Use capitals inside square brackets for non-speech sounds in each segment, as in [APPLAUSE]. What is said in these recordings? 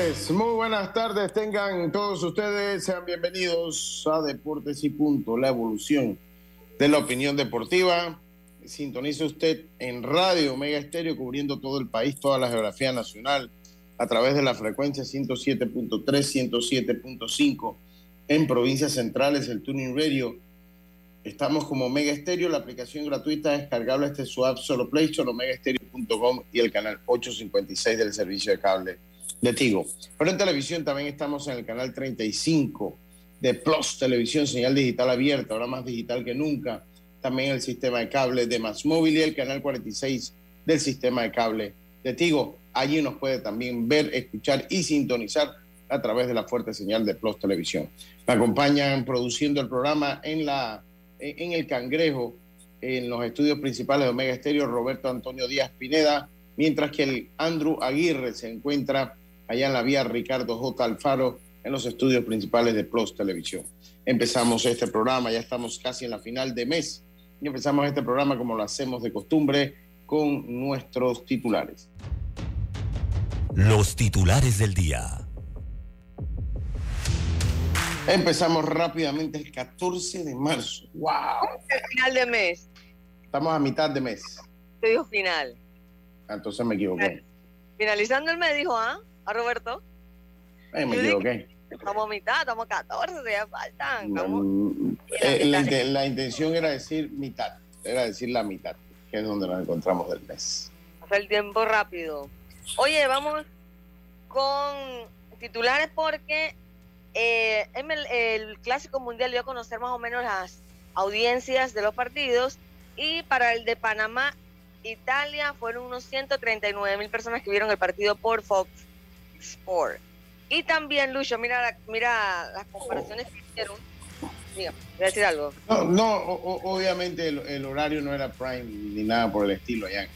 Tardes, muy buenas tardes. Tengan todos ustedes, sean bienvenidos a Deportes y Punto, la evolución de la opinión deportiva. Sintonice usted en Radio Mega Estéreo, cubriendo todo el país, toda la geografía nacional, a través de la frecuencia 107.3, 107.5 en provincias centrales, el Tuning Radio. Estamos como Mega Estéreo, la aplicación gratuita descargable este su app solo Play Store, megaestereo.com y el canal 856 del servicio de cable de Tigo. Pero en televisión también estamos en el canal 35 de Plus Televisión, señal digital abierta, ahora más digital que nunca. También el sistema de cable de Más Móvil y el canal 46 del sistema de cable de Tigo. Allí nos puede también ver, escuchar y sintonizar a través de la fuerte señal de Plus Televisión. Me acompañan produciendo el programa en, la, en el Cangrejo, en los estudios principales de Omega Estéreo, Roberto Antonio Díaz Pineda, mientras que el Andrew Aguirre se encuentra allá en la vía Ricardo J. Alfaro, en los estudios principales de Plus Televisión. Empezamos este programa, ya estamos casi en la final de mes, y empezamos este programa como lo hacemos de costumbre con nuestros titulares. los titulares del día. Empezamos rápidamente el 14 de marzo. ¡Wow! El final de mes. Estamos a mitad de mes. Te dijo final. Ah, Entonces me equivoqué. Finalizando el mes, dijo, ¿ah? A Roberto. Eh, me equivoqué. Estamos mitad, estamos a 14, ya faltan. Mm, eh, la, inte- la intención era decir mitad, era decir la mitad, que es donde nos encontramos del mes. Pasa el tiempo rápido. Oye, vamos con titulares porque eh, en el, el Clásico Mundial dio a conocer más o menos las audiencias de los partidos y para el de Panamá, Italia, fueron unos 139 mil personas que vieron el partido por Fox Sport. Y también, Lucho, mira, mira las comparaciones que hicieron. Diga, voy a decir algo. No, no o- obviamente el, el horario no era prime ni nada por el estilo allá en,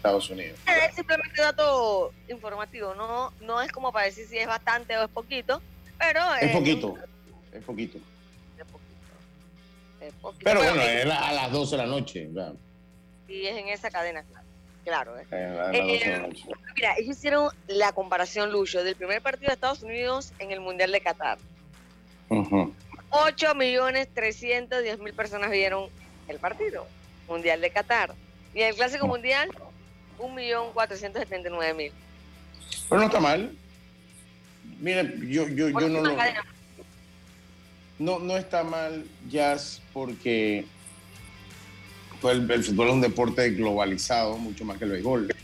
Estados Unidos. Es simplemente dato informativo, no, no es como para decir si es bastante o es poquito, pero Es eh, poquito, es poquito. Es poquito. Es poquito. Pero bueno, eh, es a las 12 de la noche. ¿verdad? sí es en esa cadena, claro. Claro, eh. Eh, Eh, 12 de la noche. Mira, ellos hicieron la comparación, Lucho, del primer partido de Estados Unidos en el Mundial de Qatar. Ujú. 8 millones 310 mil personas vieron el partido Mundial de Qatar. Y el Clásico Mundial, 1 millón 479 mil. Pero no está mal. Miren, yo, yo, yo no lo... No, no está mal, Jazz, porque el, fútbol es un deporte globalizado, mucho más que el béisbol.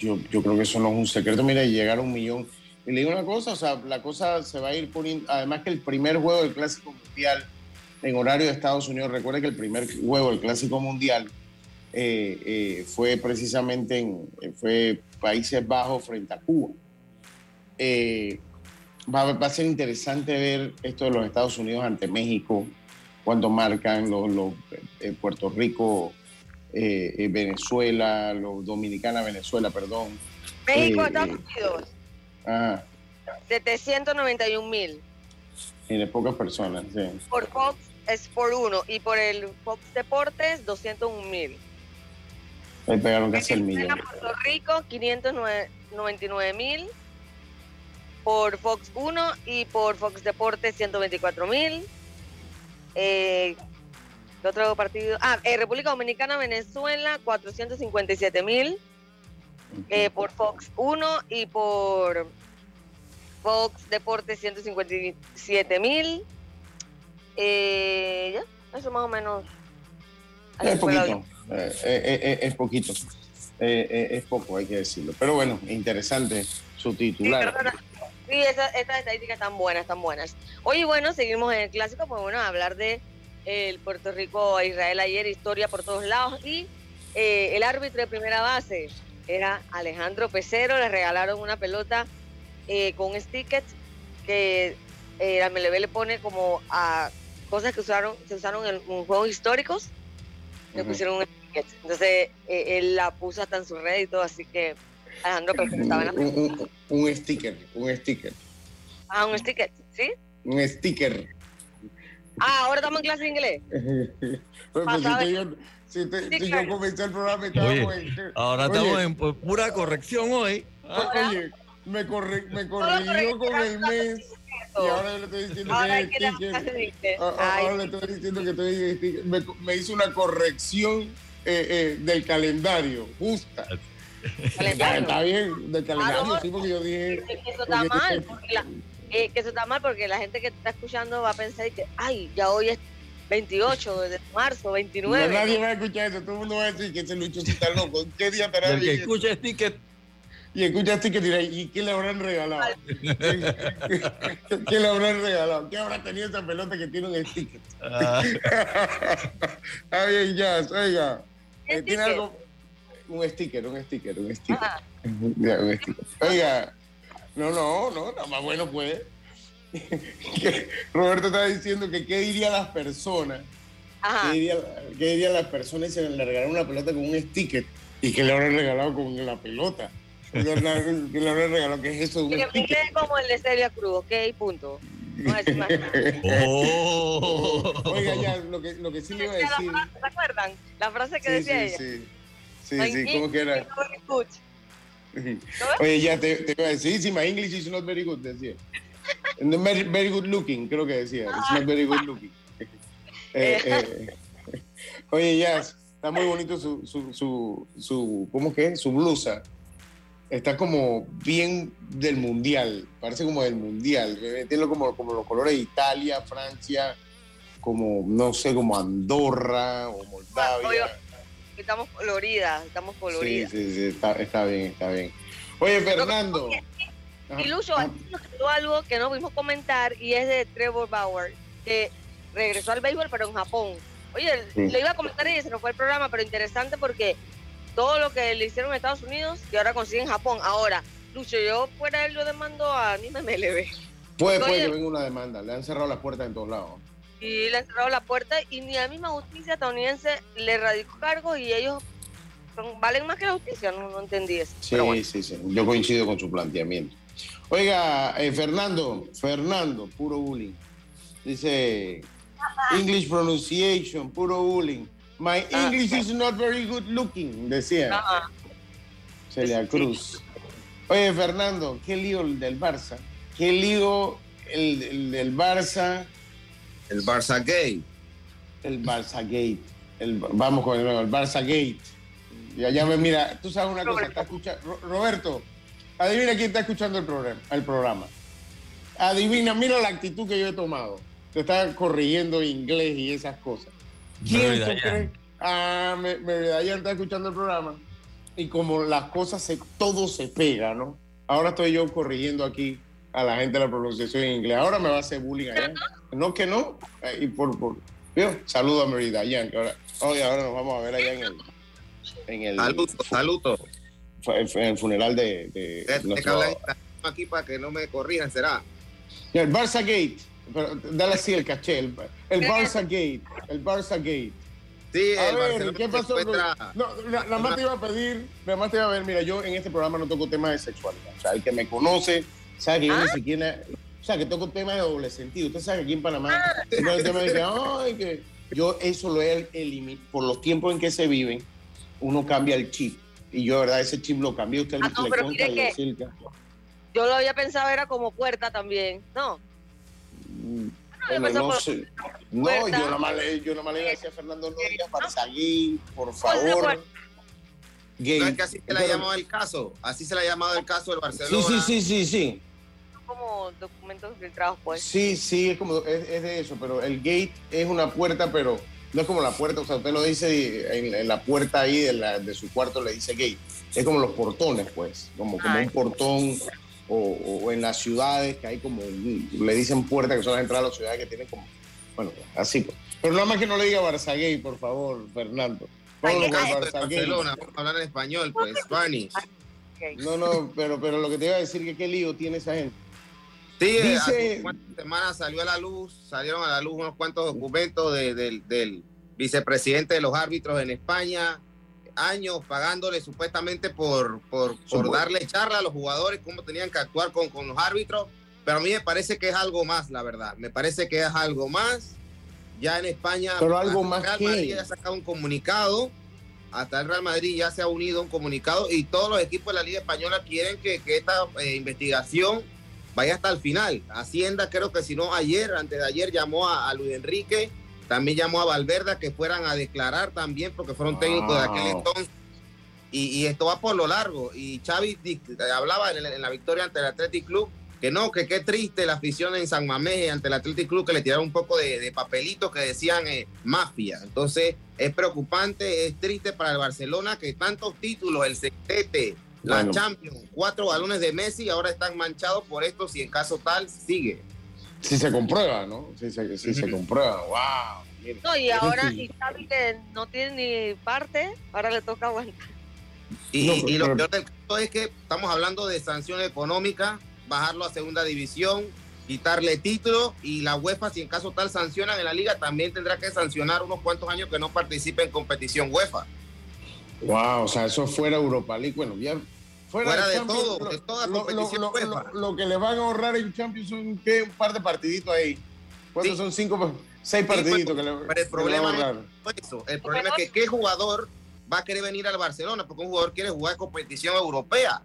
Yo, yo creo que eso no es un secreto. Mira, llegar a un millón. Y le digo una cosa, o sea, la cosa se va a ir poniendo. Además que el primer juego del Clásico Mundial en horario de Estados Unidos, recuerde que el primer juego del Clásico Mundial eh, eh, fue precisamente en fue Países Bajos frente a Cuba. Eh, va a ser interesante ver esto de los Estados Unidos ante México, cuando marcan los, los, eh, Puerto Rico, eh, eh, Venezuela, los Dominicana, Venezuela, perdón. México, Estados. Unidos, Ajá, 791 mil. tiene pocas personas, sí. Por Fox es por uno y por el Fox Deportes 201 mil. Le pegaron casi el millón. Puerto Rico 599 mil. Por Fox 1 y por Fox Deportes 124 mil. Eh, ¿qué otro partido? Ah, eh, República Dominicana, Venezuela 457 mil. eh, por Fox 1 y por Fox Deportes 157 mil. Eh, ya, eso más o menos. Es poquito. Eh, eh, eh, es poquito. es poco, hay que decirlo. Pero bueno, interesante su titular. Sí, estas estadísticas están buenas, están buenas. Oye, bueno, seguimos en el clásico, pues bueno, hablar de el Puerto Rico Israel ayer, historia por todos lados. Y el árbitro de primera base era Alejandro Pecero, le regalaron una pelota con un sticker que eh, MLB le pone como a cosas que usaron, se usaron en, juegos históricos, le pusieron un. Entonces eh, él la puso hasta en su red y todo, así que Alejandro estaba en la un, un, sticker, un sticker. Ah, un sticker, ¿sí? Un sticker. Ah, ahora estamos en clase de inglés. [LAUGHS] pues, si, te, si, yo comencé el programa, estábamos en. Ahora estamos en pura corrección hoy. Oye, me, corri me corrigió con el mes. Y ahora le estoy diciendo que sticker. Ahora le estoy diciendo que estoy sticker. Me, me hizo una corrección eh, eh, del calendario, justa. [LAUGHS] ¿Calendario? Está bien, del calendario, sí, porque yo dije. Que eso está mal, porque la, eh, que eso está mal porque la gente que está escuchando va a pensar que, ay, ya hoy es 28 de marzo, 29. No, nadie va a escuchar eso, todo el mundo va a decir que ese Lucho está loco. ¿Qué día estará El que escucha sticker y escuchaste que dirá, ¿y qué le habrán regalado? [LAUGHS] ¿Qué, le habrán regalado? ¿Qué habrá tenido esa pelota que tiene un sticker? Ah, [LAUGHS] bien, ya, oiga. Eh, ¿Tiene algo? Un sticker, un sticker, un sticker. Ah. [LAUGHS] un sticker. Oiga, no, no, no, nada más bueno pues. [LAUGHS] Roberto estaba diciendo que qué dirían las personas. ¿Qué, diría, ¿Qué dirían las personas si le regalaron una pelota con un sticker y que le habrán regalado con la pelota? que le habré regalado, que es eso? Que me quede como el de Celia Cruz, ok, punto. No es más nada. [LAUGHS] Oh. Oiga, ya, lo que, lo que sí le iba a decir. ¿Se acuerdan? La frase que decía ella. Sí, sí, sí, ¿cómo que era? [LAUGHS] Oye, ya te, te iba a decir, sí, my English is not very good, decía. No, very, very good looking, creo que decía. It's not very good looking. [LAUGHS] Eh, eh. Oye, ya, está muy bonito su, su, su, su ¿cómo que? Su blusa está como bien del mundial, parece como del mundial, tiene como, como los colores de Italia, Francia, como, no sé, como Andorra o Moldavia. Estamos coloridas, estamos coloridas. Sí, sí, sí, está, está bien, está bien. Oye, Fernando. Y Lucho, nos quedó algo que no pudimos comentar y es de Trevor Bauer, que regresó al béisbol, pero en Japón. Oye, le iba a comentar y se nos fue el programa, pero interesante porque todo lo que le hicieron en Estados Unidos y ahora consigue en Japón. Ahora, Lucho, yo fuera él, yo demando a me MLB. Puede, puede que venga una demanda. Le han cerrado las puertas en todos lados. Y le han cerrado la puerta y ni la misma justicia estadounidense le radicó cargo y ellos valen más que la justicia. No, entendí eso. Sí, sí, sí. Yo coincido con su planteamiento. Oiga, eh, Fernando, Fernando, puro bullying. Dice English pronunciation, puro bullying. My ah, English is not very good looking, decía ah, Celia Cruz. Oye, Fernando, qué lío el del Barça. Qué lío el, del Barça. El Barça Gate. El Barça Gate. El, vamos con el nuevo, el Barça Gate. Ya, ya me mira, tú sabes una cosa, Roberto, adivina quién está escuchando el programa, el programa. Adivina, mira la actitud que yo he tomado. Te está corrigiendo inglés y esas cosas. ¿Quién tú crees? Ah, me, ayer está escuchando el programa y como las cosas, se, todo se pega, ¿no? Ahora estoy yo corrigiendo aquí a la gente de la pronunciación en inglés. Ahora me va a hacer bullying allá. No que no. Y por, por, Saludo a Merida Dayan, que ahora, ahora nos vamos a ver allá en el... En el saludo, saludo. En el funeral de... de nuestro... aquí para que no me corrijan, será. El Barça Gate. dale así el caché. El, el Barça Gate. El Barça Gate. Sí, a ver, ¿qué pasó? No, nada más te iba a pedir, nada más te iba a ver, mira, yo en este programa no toco temas de sexualidad. O sea, el que me conoce sabe que yo ni ¿Ah? siquiera, o sea, que toco temas de doble sentido. Usted sabe que aquí en Panamá, ah. [LAUGHS] el tema de que, ay, que yo eso lo he eliminado, por los tiempos en que se viven, uno cambia el chip. Y yo, verdad, ese chip lo cambié, usted ah, le consta y Yo lo había pensado era como puerta también, ¿no. Mm, no, sé. no yo nada más le, yo le decía a Fernando no digas Barzaguín, por favor. Gay. No es que así se le ha llamado el caso, así se le ha llamado el caso del Barcelona. Sí, sí, sí, sí, sí. Como documentos filtrados, pues. Sí, sí, es como, es, de eso, pero el gate es una puerta, pero no es como la puerta, o sea, usted lo dice en, la puerta ahí de, su cuarto, le dice gay. Es como los portones, pues, como, como un portón o, en las ciudades que hay como, le dicen puerta, que son las entradas a las ciudades que tienen como, bueno, así. Pues. Pero nada más que no le diga Barça gay, por favor, Fernando. Vamos a hablar en español, pues, Spanish. No, no, pero, pero lo que te iba a decir que qué lío tiene esa gente. Sí, hace cuántas semanas salió a la luz, salieron a la luz unos cuantos documentos del vicepresidente de los árbitros en España, años pagándole supuestamente por, por, por darle charla a los jugadores, cómo tenían que actuar con, con los árbitros, pero a mí me parece que es algo más, la verdad, me parece que es algo más. Ya en España, pero algo más Real Madrid ya ha sacado un comunicado, hasta el Real Madrid ya se ha unido un comunicado y todos los equipos de la Liga Española quieren que, que esta eh, investigación vaya hasta el final. Hacienda, creo que si no ayer, antes de ayer, llamó a, Luis Enrique, también llamó a Valverde que fueran a declarar también, porque fueron técnicos de aquel entonces. Y, esto va por lo largo. Y Xavi hablaba en, la victoria ante el Athletic Club que no, que qué triste la afición en San Mamés ante el Athletic Club que le tiraron un poco de, papelitos que decían eh, mafia. Entonces es preocupante, es triste para el Barcelona que tantos títulos, el sextete, la Champions, cuatro balones de Messi ahora están manchados por esto si en caso tal sigue. Si se comprueba, ¿no? Si se, si se comprueba, wow. No, y ahora y sabe que no tiene ni parte, ahora le toca aguantar. Y, lo peor del caso es que estamos hablando de sanción económica, bajarlo a segunda división, quitarle título y la UEFA, si en caso tal sancionan en la liga, también tendrá que sancionar unos cuantos años que no participe en competición UEFA. Wow, o sea, eso fuera Europa League, bueno, ya Fuera, de, todo, de toda lo, competición lo, que le van a ahorrar en Champions son un par de partiditos ahí. ¿Cuántos son? Cinco, seis partiditos que le, pero el problema es eso. El problema es que qué jugador va a querer venir al Barcelona porque un jugador quiere jugar competición europea.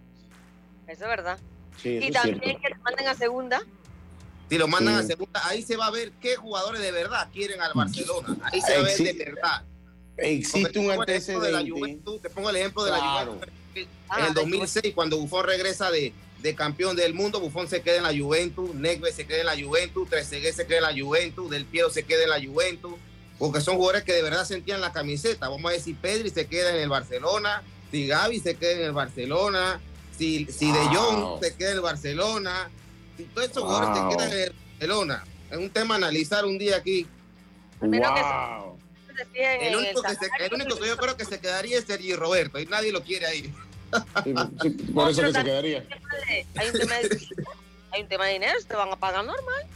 Eso es verdad. y también que lo manden a segunda. Si lo mandan a segunda, ahí se va a ver qué jugadores de verdad quieren al Barcelona. Ahí se va a ver de verdad. Existe un antecedente. te pongo el ejemplo de la Juventus en el 2006, cuando Buffon regresa de, de, campeón del mundo, Buffon se queda en la Juventus, Negve se queda en la Juventus, Trezeguet se queda en la Juventus, Del Piero se queda en la Juventus, porque son jugadores que de verdad sentían la camiseta. Vamos a decir, Pedri se queda en el Barcelona, si Gaby se queda en el Barcelona, si, si De Jong se queda en el Barcelona, si todos esos jugadores se quedan en el Barcelona. Es un tema a analizar un día aquí. Wow. El único, que, el único que yo creo que se quedaría es Sergi Roberto y nadie lo quiere ahí por eso que se quedaría. Hay un, tema de, hay un tema de dinero, te van a pagar normal.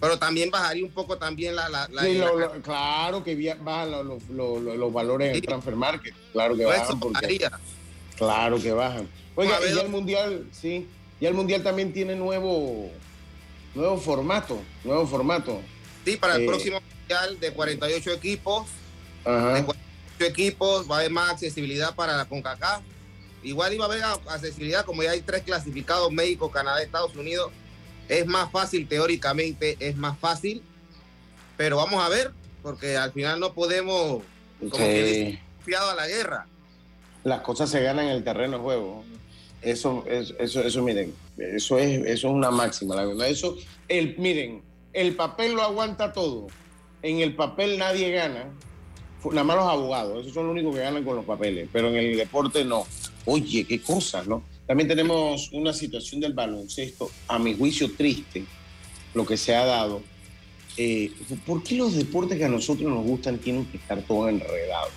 Pero también bajaría un poco también la... la, claro que bajan los, valores en transfer market. Claro que bajan. claro que bajan. Oiga, y ya el Mundial, sí. Ya el Mundial también tiene nuevo, nuevo formato. Nuevo formato. Sí, para el eh, próximo Mundial de 48 equipos. Ajá. De 48 equipos va a haber más accesibilidad para la CONCACAF igual iba a haber accesibilidad, como ya hay tres clasificados, México, Canadá, Estados Unidos, es más fácil teóricamente, es más fácil, pero vamos a ver, porque al final no podemos, como que a la guerra. Las cosas se ganan en el terreno de juego. Eso, eso, eso, eso miren, eso es, eso es una máxima, la verdad. Eso, el, miren, el papel lo aguanta todo. En el papel nadie gana, nada más los abogados, esos son los únicos que ganan con los papeles, pero en el deporte no. Oye, qué cosas, ¿no? También tenemos una situación del baloncesto, a mi juicio triste, lo que se ha dado. Eh, ¿Por qué los deportes que a nosotros nos gustan tienen que estar todos enredados?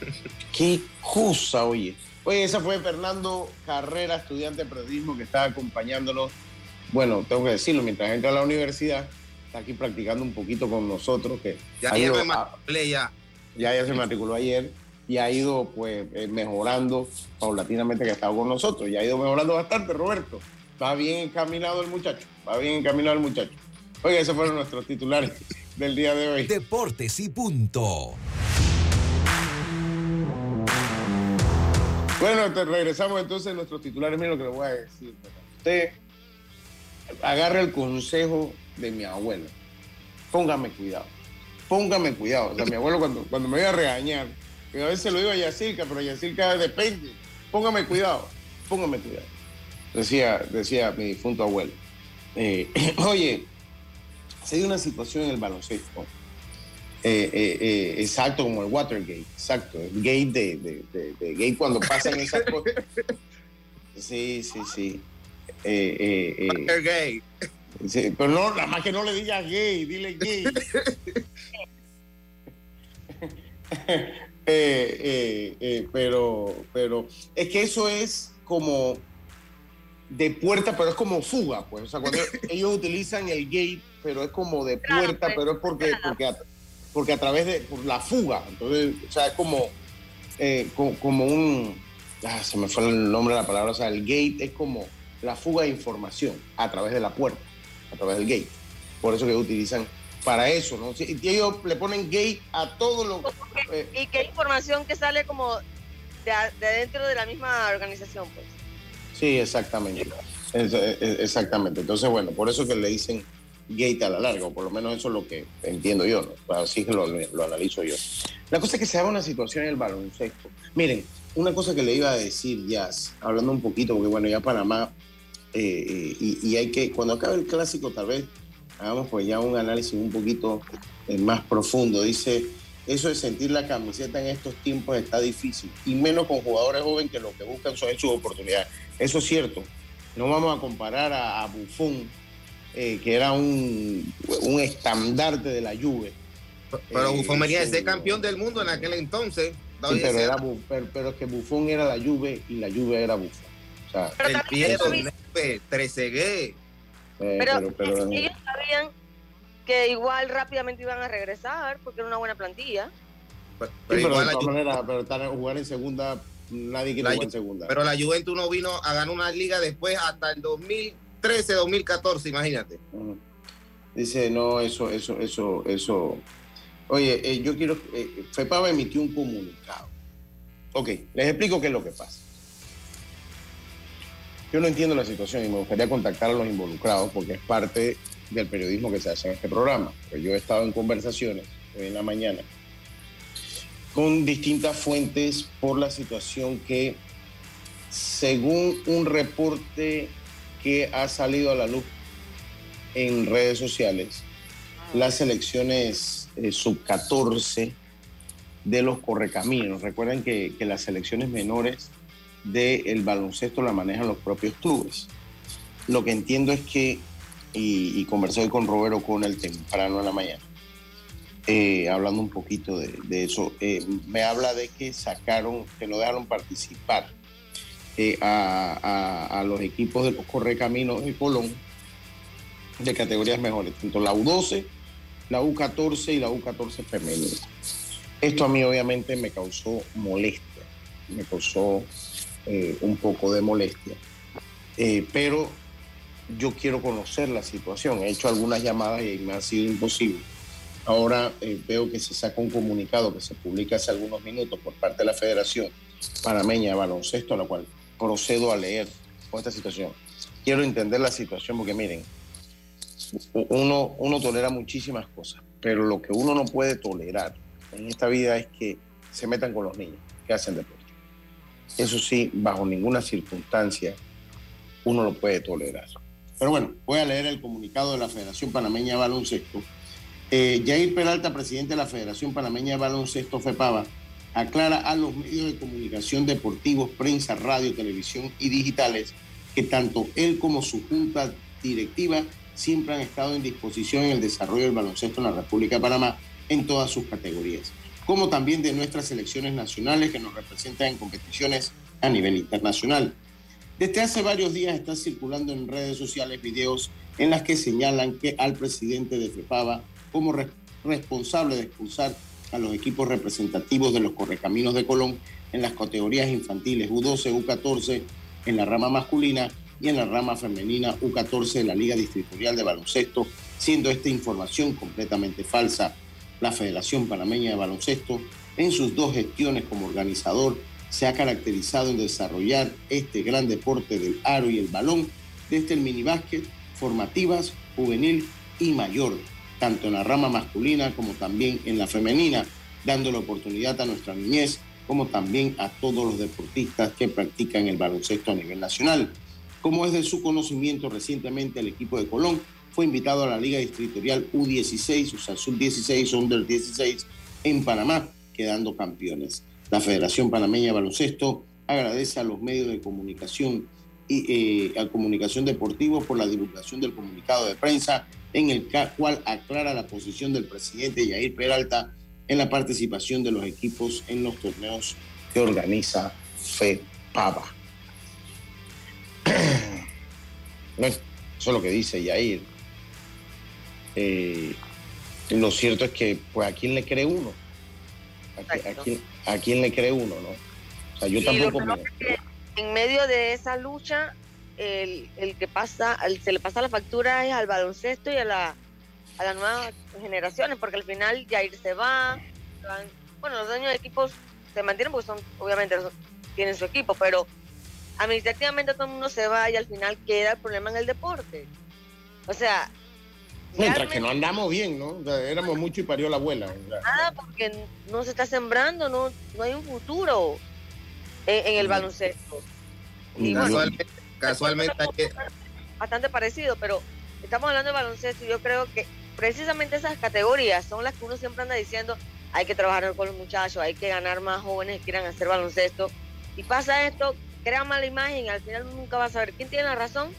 [LAUGHS] qué cosa, oye. Oye, esa fue Fernando Carrera, estudiante de periodismo que está acompañándonos. Bueno, tengo que decirlo, mientras entra a la universidad, está aquí practicando un poquito con nosotros. Que ya, ya me matriculé ya. Ya, ya se matriculó ayer y ha ido pues eh, mejorando paulatinamente que ha estado con nosotros y ha ido mejorando bastante, Roberto. Va bien encaminado el muchacho, va bien encaminado el muchacho. Oiga, esos fueron nuestros titulares [LAUGHS] del día de hoy. Deportes y punto. Bueno, regresamos entonces a nuestros titulares. Mira lo que le voy a decir. Usted agarre el consejo de mi abuelo. Póngame cuidado. Póngame cuidado. O sea, mi abuelo cuando, cuando me iba a regañar, a veces lo digo a Yacirca, pero Yacirca depende. Póngame cuidado, póngame cuidado. Decía, decía mi difunto abuelo. Eh, [CLEARS THROAT] oye, se dio una situación en el baloncesto Eh, eh, eh, exacto, como el Watergate, exacto, el gate de, de, de, gate cuando pasan esas cosas. [LAUGHS] Sí, sí, sí. Watergate. Sí, pero no, nada más que no le digas gay, dile gay. [LAUGHS] [LAUGHS] pero, pero es que eso es como de puerta, pero es como fuga, pues. O sea, cuando [LAUGHS] ellos utilizan el gate, pero es como de puerta, pues, pero es porque, porque, a, porque a través de por la fuga. Entonces, o sea, es como, eh, como, un. Ah, se me fue el nombre de la palabra. O sea, el gate es como la fuga de información a través de la puerta, a través del gate. Por eso que utilizan para eso, ¿no? Y ellos le ponen gate a todo lo. Eh, y qué información que sale como de, de dentro de la misma organización, pues. Sí, exactamente. exactamente. Entonces, bueno, por eso que le dicen gate a la larga, o por lo menos eso es lo que entiendo yo, ¿no? así que lo, analizo yo. La cosa es que se da una situación en el baloncesto. Miren, una cosa que le iba a decir ya, hablando un poquito, porque bueno, ya Panamá, eh, y, y, hay que, cuando acabe el clásico, tal vez hagamos pues ya un análisis un poquito eh, más profundo. Dice, eso de sentir la camiseta en estos tiempos está difícil, y menos con jugadores jóvenes que lo que buscan son sus oportunidades. Eso es cierto. No vamos a comparar a, Buffon, eh, que era un, un, estandarte de la Juve. Pero Buffon venía de ser campeón del mundo en aquel entonces. Sí, pero, era, pero, es que Buffon era la Juve y la Juve era Buffon. O sea, el Piero, Trezeguet. Eh, pero, pero, ellos sabían que igual rápidamente iban a regresar porque era una buena plantilla. Pero, pero de todas maneras, pero jugar en segunda nadie quiere jugar en segunda. Pero la Juventus no vino a ganar una liga después hasta el 2013, 2014, imagínate. Dice, no, eso, eso, eso, eso. Oye, eh, yo quiero. Eh, FEPAVA emitió un comunicado. Ok, les explico qué es lo que pasa. Yo no entiendo la situación y me gustaría contactar a los involucrados porque es parte del periodismo que se hace en este programa. Pues yo he estado en conversaciones hoy en la mañana con distintas fuentes por la situación que, según un reporte que ha salido a la luz en redes sociales, las elecciones eh, sub-14 de los correcaminos. Recuerden que, las selecciones menores del baloncesto la manejan los propios clubes. Lo que entiendo es que, y, y conversé hoy con Roberto con el temprano en la mañana, eh, hablando un poquito de, eso, eh, me habla de que sacaron, que no dejaron participar eh, a, los equipos de los Correcaminos de Colón de categorías mejores, tanto la U12, la U14 y la U14 femenina. Esto a mí obviamente me causó molestia, me causó un poco de molestia, pero yo quiero conocer la situación. He hecho algunas llamadas y me ha sido imposible Ahora eh, veo que se saca un comunicado que se publica hace algunos minutos por parte de la Federación Panameña de Baloncesto, a la cual procedo a leer con esta situación. Quiero entender la situación porque miren, uno, uno tolera muchísimas cosas, pero lo que uno no puede tolerar en esta vida es que se metan con los niños que hacen deporte. Eso sí, bajo ninguna circunstancia uno lo puede tolerar. Pero bueno, voy a leer el comunicado de la Federación Panameña de Baloncesto eh, Jair Peralta, presidente de la Federación Panameña de Baloncesto FEPAVA, aclara a los medios de comunicación deportivos, prensa, radio, televisión y digitales que tanto él como su junta directiva siempre han estado en disposición en el desarrollo del baloncesto en la República de Panamá en todas sus categorías, como también de nuestras selecciones nacionales que nos representan en competiciones a nivel internacional. Desde hace varios días están circulando en redes sociales videos en las que señalan que al presidente de FEPAVA como responsable de expulsar a los equipos representativos de los Correcaminos de Colón en las categorías infantiles U12, U14 en la rama masculina y en la rama femenina U14 de la Liga Distritorial de Baloncesto, siendo esta información completamente falsa. La Federación Panameña de Baloncesto, en sus dos gestiones como organizador, se ha caracterizado en desarrollar este gran deporte del aro y el balón desde el minibásquet, formativas, juvenil y mayor tanto en la rama masculina como también en la femenina, dando la oportunidad a nuestra niñez como también a todos los deportistas que practican el baloncesto a nivel nacional. Como es de su conocimiento, recientemente el equipo de Colón fue invitado a la Liga Distritorial U16, o sea, Sub-16 o Under 16 en Panamá, quedando campeones. La Federación Panameña de Baloncesto agradece a los medios de comunicación y eh, a Comunicación Deportivo por la divulgación del comunicado de prensa en el cual aclara la posición del presidente Yair Peralta en la participación de los equipos en los torneos que organiza FEPAVA. eso [CLEARS THROAT] es lo que dice Yair. Eh, lo cierto es que, pues, ¿a quién le cree uno? ¿A, quién, le cree uno, no? O sea, yo tampoco... en medio de esa lucha, el, que pasa, se le pasa la factura es al baloncesto y a, la, a las nuevas generaciones, porque al final Jair se va, bueno, los dueños de equipos se mantienen porque son, obviamente, tienen su equipo, pero administrativamente todo el mundo se va y al final queda el problema en el deporte. O sea... Mientras que no andamos bien, ¿no? éramos mucho y parió la abuela. Nada, porque no se está sembrando, no, no hay un futuro en, el baloncesto. Y casualmente, bastante parecido, pero estamos hablando de baloncesto y yo creo que precisamente esas categorías son las que uno siempre anda diciendo, hay que trabajar con los muchachos, hay que ganar más jóvenes que quieran hacer baloncesto. Y pasa esto, crea mala imagen y al final nunca va a saber quién tiene la razón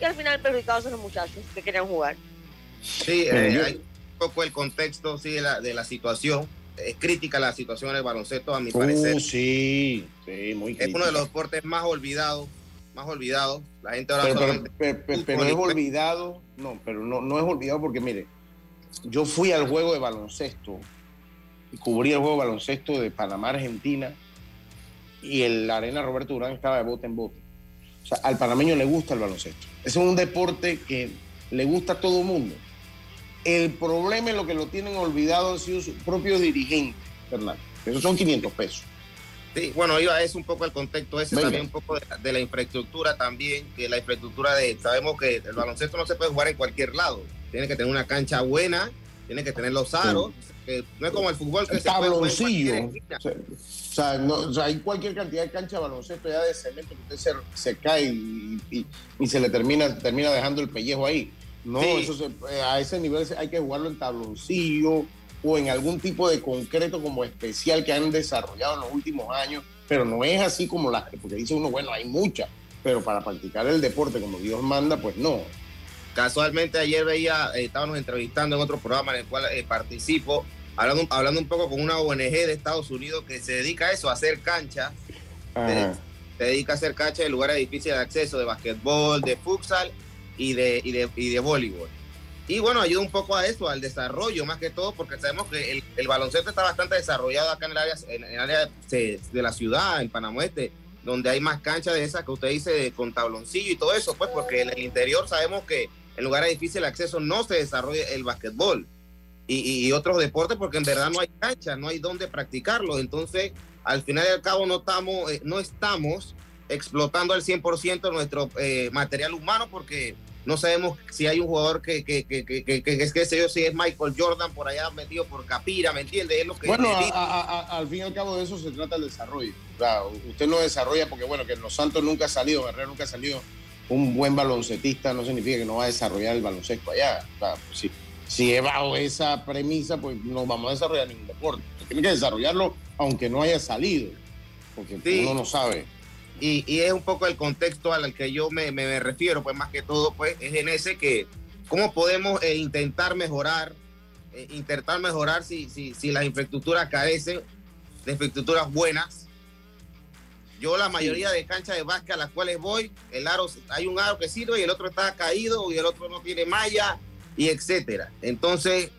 y al final perjudicados son los muchachos que querían jugar. Sí, eh, hay un poco el contexto sí, de, la, de la situación. Es crítica la situación en el baloncesto, a mi uh, parecer. Sí, sí, muy Es uno de los deportes más olvidados, más olvidados. La gente ahora pero, pero, es olvidado, no, pero no, no es olvidado porque mire, yo fui al juego de baloncesto y cubrí el juego de baloncesto de Panamá, Argentina, y el la arena Roberto Durán estaba de bote en bote. O sea, al panameño le gusta el baloncesto. es un deporte que le gusta a todo el mundo. El problema es lo que lo tienen olvidado han sido sus propios dirigentes, Fernando. Esos son 500 pesos. Sí, bueno, iba es un poco el contexto ese, también un poco de la, infraestructura también, que la infraestructura de, sabemos que el baloncesto no se puede jugar en cualquier lado, tiene que tener una cancha buena, tiene que tener los aros, no es como el fútbol que el tabloncillo. o, sea, no, o sea, hay cualquier cantidad de cancha de baloncesto ya de cemento que usted se, cae y, y, se le termina, termina dejando el pellejo ahí. No, eso eh, a ese nivel hay que jugarlo en tabloncillo o en algún tipo de concreto como especial que han desarrollado en los últimos años, pero no es así como las que, porque dice uno, bueno, hay muchas, pero para practicar el deporte como Dios manda, pues no. Casualmente ayer veía, eh, estábamos entrevistando en otro programa en el cual eh, participo, hablando, hablando un poco con una ONG de Estados Unidos que se dedica a eso, a hacer canchas. Se, dedica a hacer canchas en lugares difíciles de acceso, de basquetbol, de futsal y de, y de, y de voleibol. Y bueno, ayuda un poco a eso, al desarrollo más que todo, porque sabemos que el, el baloncesto está bastante desarrollado acá en el área, en el área de, de, la ciudad, en Panamá Este, donde hay más canchas de esas que usted dice con tabloncillo y todo eso, pues porque en el interior sabemos que en lugares de difícil acceso no se desarrolla el basquetbol y, y, otros deportes porque en verdad no hay cancha, no hay dónde practicarlo. Entonces, al final y al cabo, no estamos, eh, no estamos explotando al 100% nuestro eh, material humano porque no sabemos si hay un jugador que, que, que, que, que, es que sé yo, si es Michael Jordan por allá metido por Capira, ¿me entiende? Es lo que bueno, al fin y al cabo de eso se trata el desarrollo. usted no desarrolla porque, bueno, que Los Santos nunca ha salido, Guerrero nunca ha salido un buen baloncetista no significa que no va a desarrollar el baloncesto allá. Pues si, si es bajo esa premisa, pues no vamos a desarrollar ningún deporte. tiene que desarrollarlo aunque no haya salido, porque uno no sabe. Y, y, es un poco el contexto al que yo me, me, refiero, pues más que todo, pues es en ese que cómo podemos eh, intentar mejorar, eh, intentar mejorar si, si, si las infraestructuras carecen de infraestructuras buenas yo la mayoría de canchas de básquet a las cuales voy, el aro, hay un aro que sirve y el otro está caído y el otro no tiene malla y etcétera. Entonces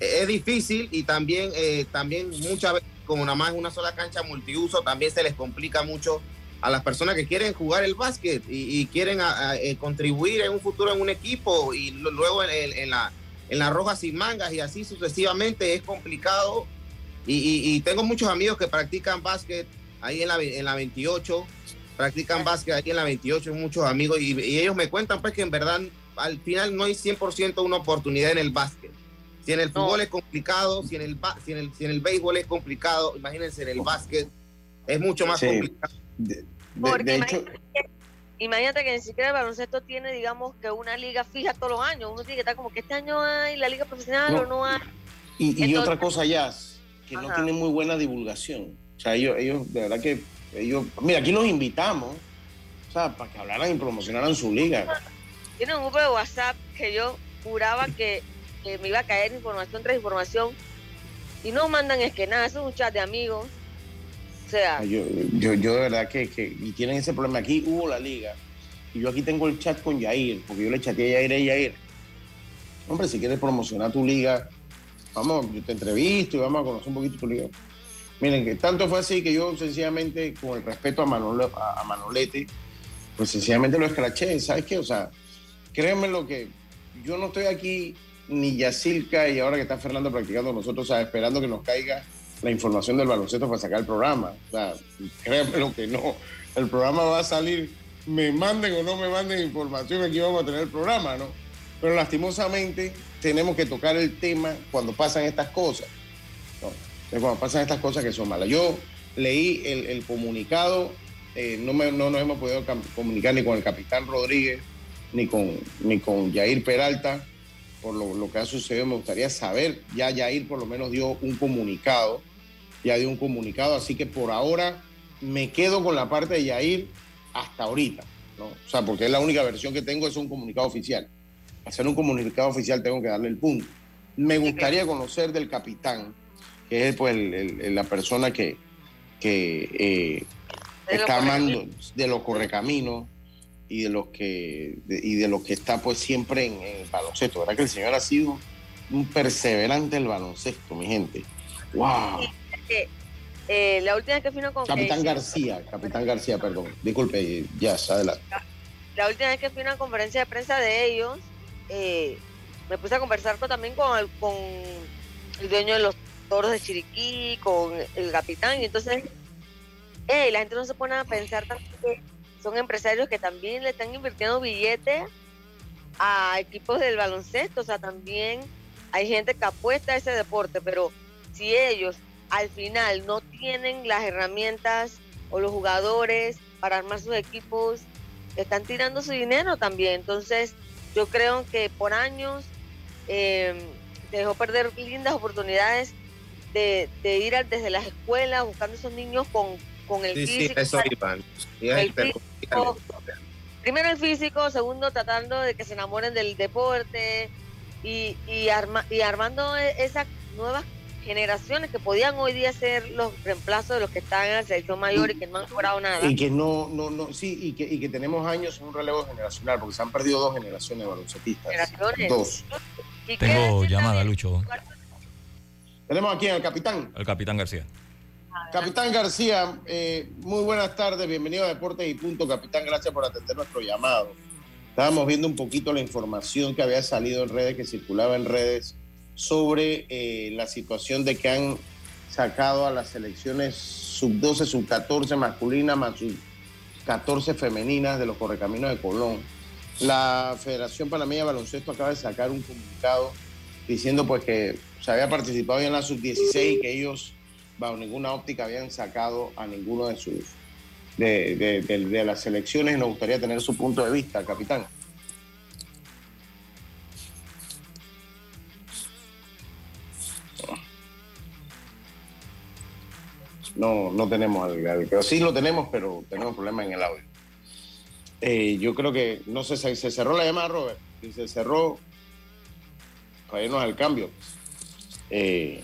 es difícil y también, eh, también muchas veces como nada más una sola cancha multiuso, también se les complica mucho a las personas que quieren jugar el básquet y, quieren eh, contribuir en un futuro en un equipo y luego en, la, en la roja sin mangas y así sucesivamente es complicado. Y, y tengo muchos amigos que practican básquet ahí en la, en la 28, practican básquet ahí en la 28, muchos amigos, y, ellos me cuentan pues que en verdad al final no hay 100% una oportunidad en el básquet. Si en el fútbol es complicado, si en el, si en el, si en el béisbol es complicado, imagínense en el básquet, es mucho más complicado. De, hecho... imagínate que ni siquiera el baloncesto tiene, digamos, que una liga fija todos los años. Uno tiene que estar como que este año hay la liga profesional o no hay. Y, otra cosa, ya, que no tiene muy buena divulgación. O sea, ellos, ellos, de verdad que ellos, mira, aquí los invitamos, o sea, para que hablaran y promocionaran su liga. Tienen un grupo de WhatsApp que yo juraba que, me iba a caer información tras información y no mandan es que nada, eso es un chat de amigos. Yo, yo, yo de verdad que, que, y tienen ese problema. Aquí hubo la liga y yo aquí tengo el chat con Yair, porque yo le chateé a Yair y Yair. Hombre, si quieres promocionar tu liga, vamos, yo te entrevisto y vamos a conocer un poquito tu liga. Miren, que tanto fue así que yo sencillamente, con el respeto a, a, Manolete, pues sencillamente lo escraché, ¿sabes qué? O sea, créanme lo que yo no estoy aquí ni Yacilca y ahora que está Fernando practicando nosotros, o sea, esperando que nos caiga la información del baloncesto para sacar el programa. O sea, créanme lo que no. El programa va a salir, me manden o no me manden información, aquí vamos a tener el programa, ¿no? Pero lastimosamente tenemos que tocar el tema cuando pasan estas cosas. Cuando pasan estas cosas que son malas. Yo leí el, comunicado, eh, no, me, no nos hemos podido comunicar ni con el capitán Rodríguez, ni con, ni con Yair Peralta, por lo, que ha sucedido. Me gustaría saber, ya Yair por lo menos dio un comunicado, ya dio un comunicado, así que por ahora me quedo con la parte de Yair hasta ahorita, ¿no? O sea, porque es la única versión que tengo, es un comunicado oficial. Hacer un comunicado oficial tengo que darle el punto. Me gustaría conocer del capitán, que es pues la persona que, que eh, está amando de los correcaminos y de los que y de los que está pues siempre en, el baloncesto. ¿Verdad que el señor ha sido un perseverante en el baloncesto, mi gente? ¡Wow! Eh, la última vez que fui con Capitán García, Capitán García, perdón. Disculpe, ya, adelante. La, última vez que fui a una conferencia de prensa de ellos, eh, me puse a conversar también con el, con el dueño de los toros de Chiriquí, con el capitán, y entonces la gente no se pone a pensar que son empresarios que también le están invirtiendo billetes a equipos del baloncesto, o sea, también hay gente que apuesta a ese deporte, pero si ellos al final no tienen las herramientas o los jugadores para armar sus equipos, están tirando su dinero también. Entonces, yo creo que por años eh, dejó perder lindas oportunidades de, ir desde las escuelas buscando esos niños con, con el físico. primero el físico, segundo tratando de que se enamoren del deporte y, y, y armando e, esas nuevas generaciones que podían hoy día ser los reemplazos de los que están en la selección mayor y, que no han logrado nada. Y que no, no, no, sí, y que, y que tenemos años en un relevo generacional, porque se han perdido dos generaciones de baloncetistas. Dos. Tengo llamada, Lucho. Tenemos aquí al capitán. El capitán García. Capitán García, eh, muy buenas tardes, bienvenido a Deportes y Punto. Capitán, gracias por atender nuestro llamado. Estábamos viendo un poquito la información que había salido en redes, que circulaba en redes, sobre eh, la situación de que han sacado a las selecciones sub-12, sub-14 masculinas, más sub-14 femeninas de los correcaminos de Colón. La Federación Panameña de Baloncesto acaba de sacar un comunicado diciendo pues que se había participado ya en la sub-16 y que ellos, bajo ninguna óptica, habían sacado a ninguno de sus de, de, las selecciones. Nos gustaría tener su punto de vista, capitán. No, no tenemos al, pero sí lo tenemos, pero tenemos problemas en el audio. Eh, yo creo que, no sé, se, se cerró la llamada, Robert, y se cerró para irnos al cambio. Eh,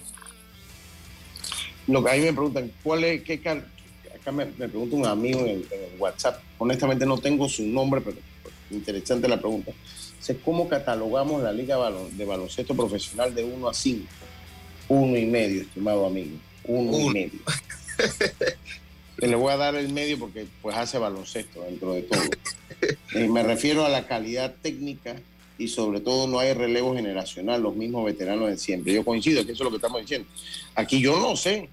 lo que a mí me preguntan, ¿cuál es, qué, acá me, pregunta un amigo en WhatsApp, honestamente no tengo su nombre, pero interesante la pregunta. ¿Cómo catalogamos la liga de baloncesto profesional de 1 a 5? Uno y medio, estimado amigo. Uno, y medio. [LAUGHS] le voy a dar el medio porque pues hace baloncesto dentro de todo. Eh, me refiero a la calidad técnica y sobre todo no hay relevo generacional, los mismos veteranos de siempre. Yo coincido, que eso es lo que estamos diciendo. Aquí yo no sé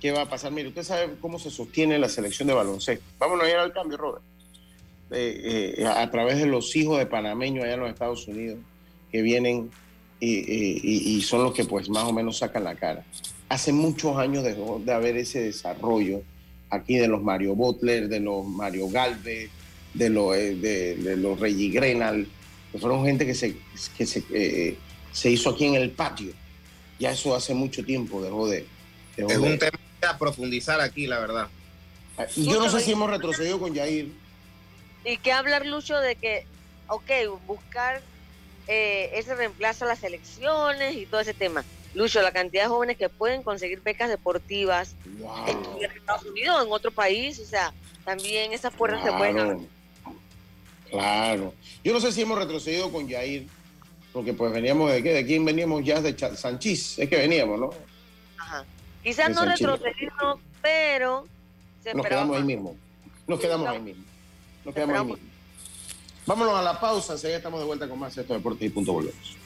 qué va a pasar. Mire, usted sabe cómo se sostiene la selección de baloncesto. Vámonos a ir al cambio, Robert. Eh, eh, a, través de los hijos de panameños allá en los Estados Unidos que vienen y, son los que pues más o menos sacan la cara. Hace muchos años dejó de haber ese desarrollo aquí de los Mario Butler, de los Mario Galvez, de, lo, eh, de, los Reggie Grenal, que fueron gente que se, que se, eh, se hizo aquí en el patio. Ya eso hace mucho tiempo dejó de... es un tema a profundizar aquí, la verdad. Y yo no sé si hemos retrocedido con Yair. Y qué hablar, Lucho, de que, ok, buscar eh, ese reemplazo a las elecciones y todo ese tema. Lucho, la cantidad de jóvenes que pueden conseguir becas deportivas en Estados Unidos, en otro país, o sea, también esas puertas se pueden abrir. Claro. Yo no sé si hemos retrocedido con Yair, porque pues veníamos de qué, de quién veníamos ya de Sanchís, es que veníamos, ¿no? Ajá. Quizás no retrocedimos, pero nos quedamos ahí mismo. Nos quedamos ahí mismo. Nos quedamos ahí mismo. Vámonos a la pausa, enseguida estamos de vuelta con más esto Deportes y punto volvemos.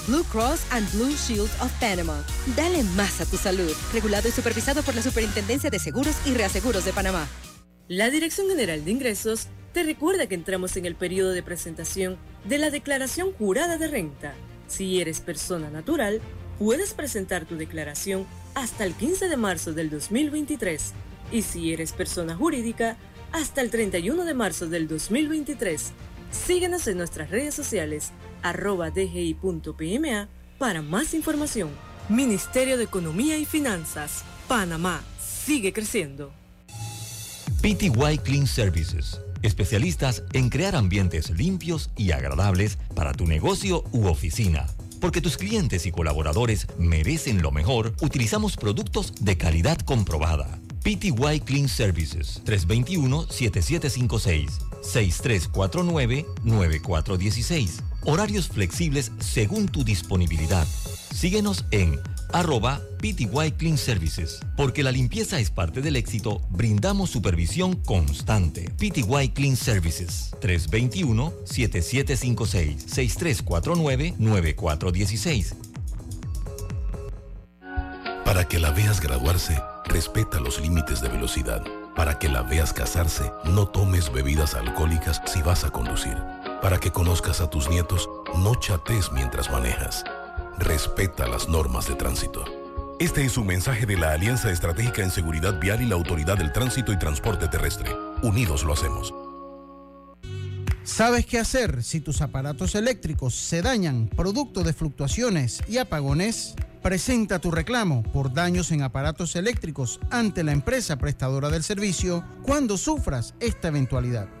Blue Cross and Blue Shield of Panama. Dale más a tu salud. Regulado y supervisado por la Superintendencia de Seguros y Reaseguros de Panamá. La Dirección General de Ingresos te recuerda que entramos en el periodo de presentación de la declaración jurada de renta. Si eres persona natural, puedes presentar tu declaración hasta el 15 de marzo del 2023. Y si eres persona jurídica, hasta el 31 de marzo del 2023. Síguenos en nuestras redes sociales dgi.pma para más información. Ministerio de Economía y Finanzas, Panamá, sigue creciendo. PTY Clean Services, especialistas en crear ambientes limpios y agradables para tu negocio u oficina. Porque tus clientes y colaboradores merecen lo mejor, utilizamos productos de calidad comprobada. PTY Clean Services 321-7756 6349-9416 Horarios flexibles según tu disponibilidad. Síguenos en arroba PTY Clean Services. Porque la limpieza es parte del éxito, brindamos supervisión constante. PTY Clean Services 321-7756-6349-9416. Para que la veas graduarse, respeta los límites de velocidad. Para que la veas casarse, no tomes bebidas alcohólicas si vas a conducir. Para que conozcas a tus nietos, no chates mientras manejas. Respeta las normas de tránsito. Este es un mensaje de la Alianza Estratégica en Seguridad Vial y la Autoridad del Tránsito y Transporte Terrestre. Unidos lo hacemos. ¿Sabes qué hacer si tus aparatos eléctricos se dañan producto de fluctuaciones y apagones? Presenta tu reclamo por daños en aparatos eléctricos ante la empresa prestadora del servicio cuando sufras esta eventualidad.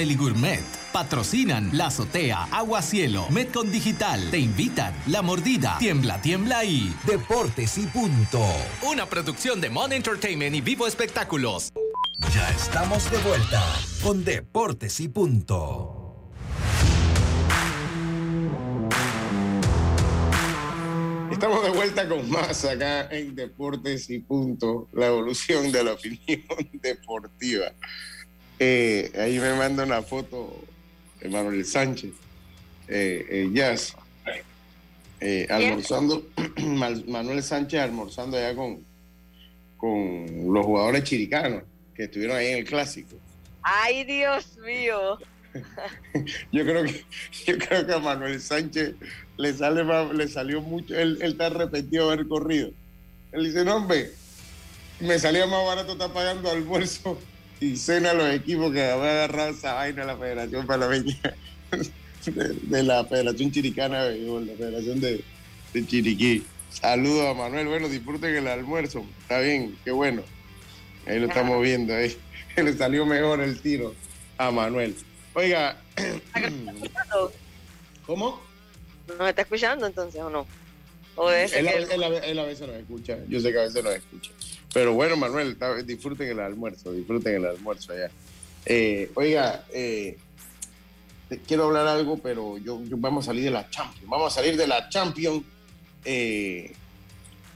Deli Gourmet. Patrocinan La Azotea, Agua Cielo, Metcon Digital. Te invitan La Mordida, Tiembla, Tiembla y Deportes y Punto. Una producción de Mon Entertainment y Vivo Espectáculos. Ya estamos de vuelta con Deportes y Punto. Estamos de vuelta con más acá en Deportes y Punto, la evolución de la opinión [LAUGHS] deportiva. Eh, ahí me manda una foto de Manuel Sánchez, eh, eh Jazz, eh, almorzando, [CLEARS THROAT] Manuel Sánchez almorzando allá con, con los jugadores chiricanos que estuvieron ahí en el clásico. Ay, Dios mío. [LAUGHS] yo creo que [LAUGHS] yo creo que a Manuel Sánchez le sale le salió mucho, él, está arrepentido de haber corrido. Él dice, no hombre, me salía más barato estar pagando almuerzo y cena a los equipos que había agarrado esa vaina de la Federación Panameña, [LAUGHS] de, de la Federación Chiricana, o la Federación de, de Chiriquí. Saludos a Manuel. Bueno, disfruten el almuerzo. Está bien, qué bueno. Ahí lo estamos viendo. Ahí [LAUGHS] le salió mejor el tiro a Manuel. Oiga. [CLEARS THROAT] ¿Cómo? ¿Nos está escuchando entonces o no? Él, a veces nos escucha. Yo sé que a veces nos escucha. Pero bueno, Manuel, disfruten el almuerzo. Disfruten el almuerzo allá. Eh, oiga, eh, quiero hablar algo, pero yo, vamos a salir de la Champions. Vamos a salir de la Champions eh,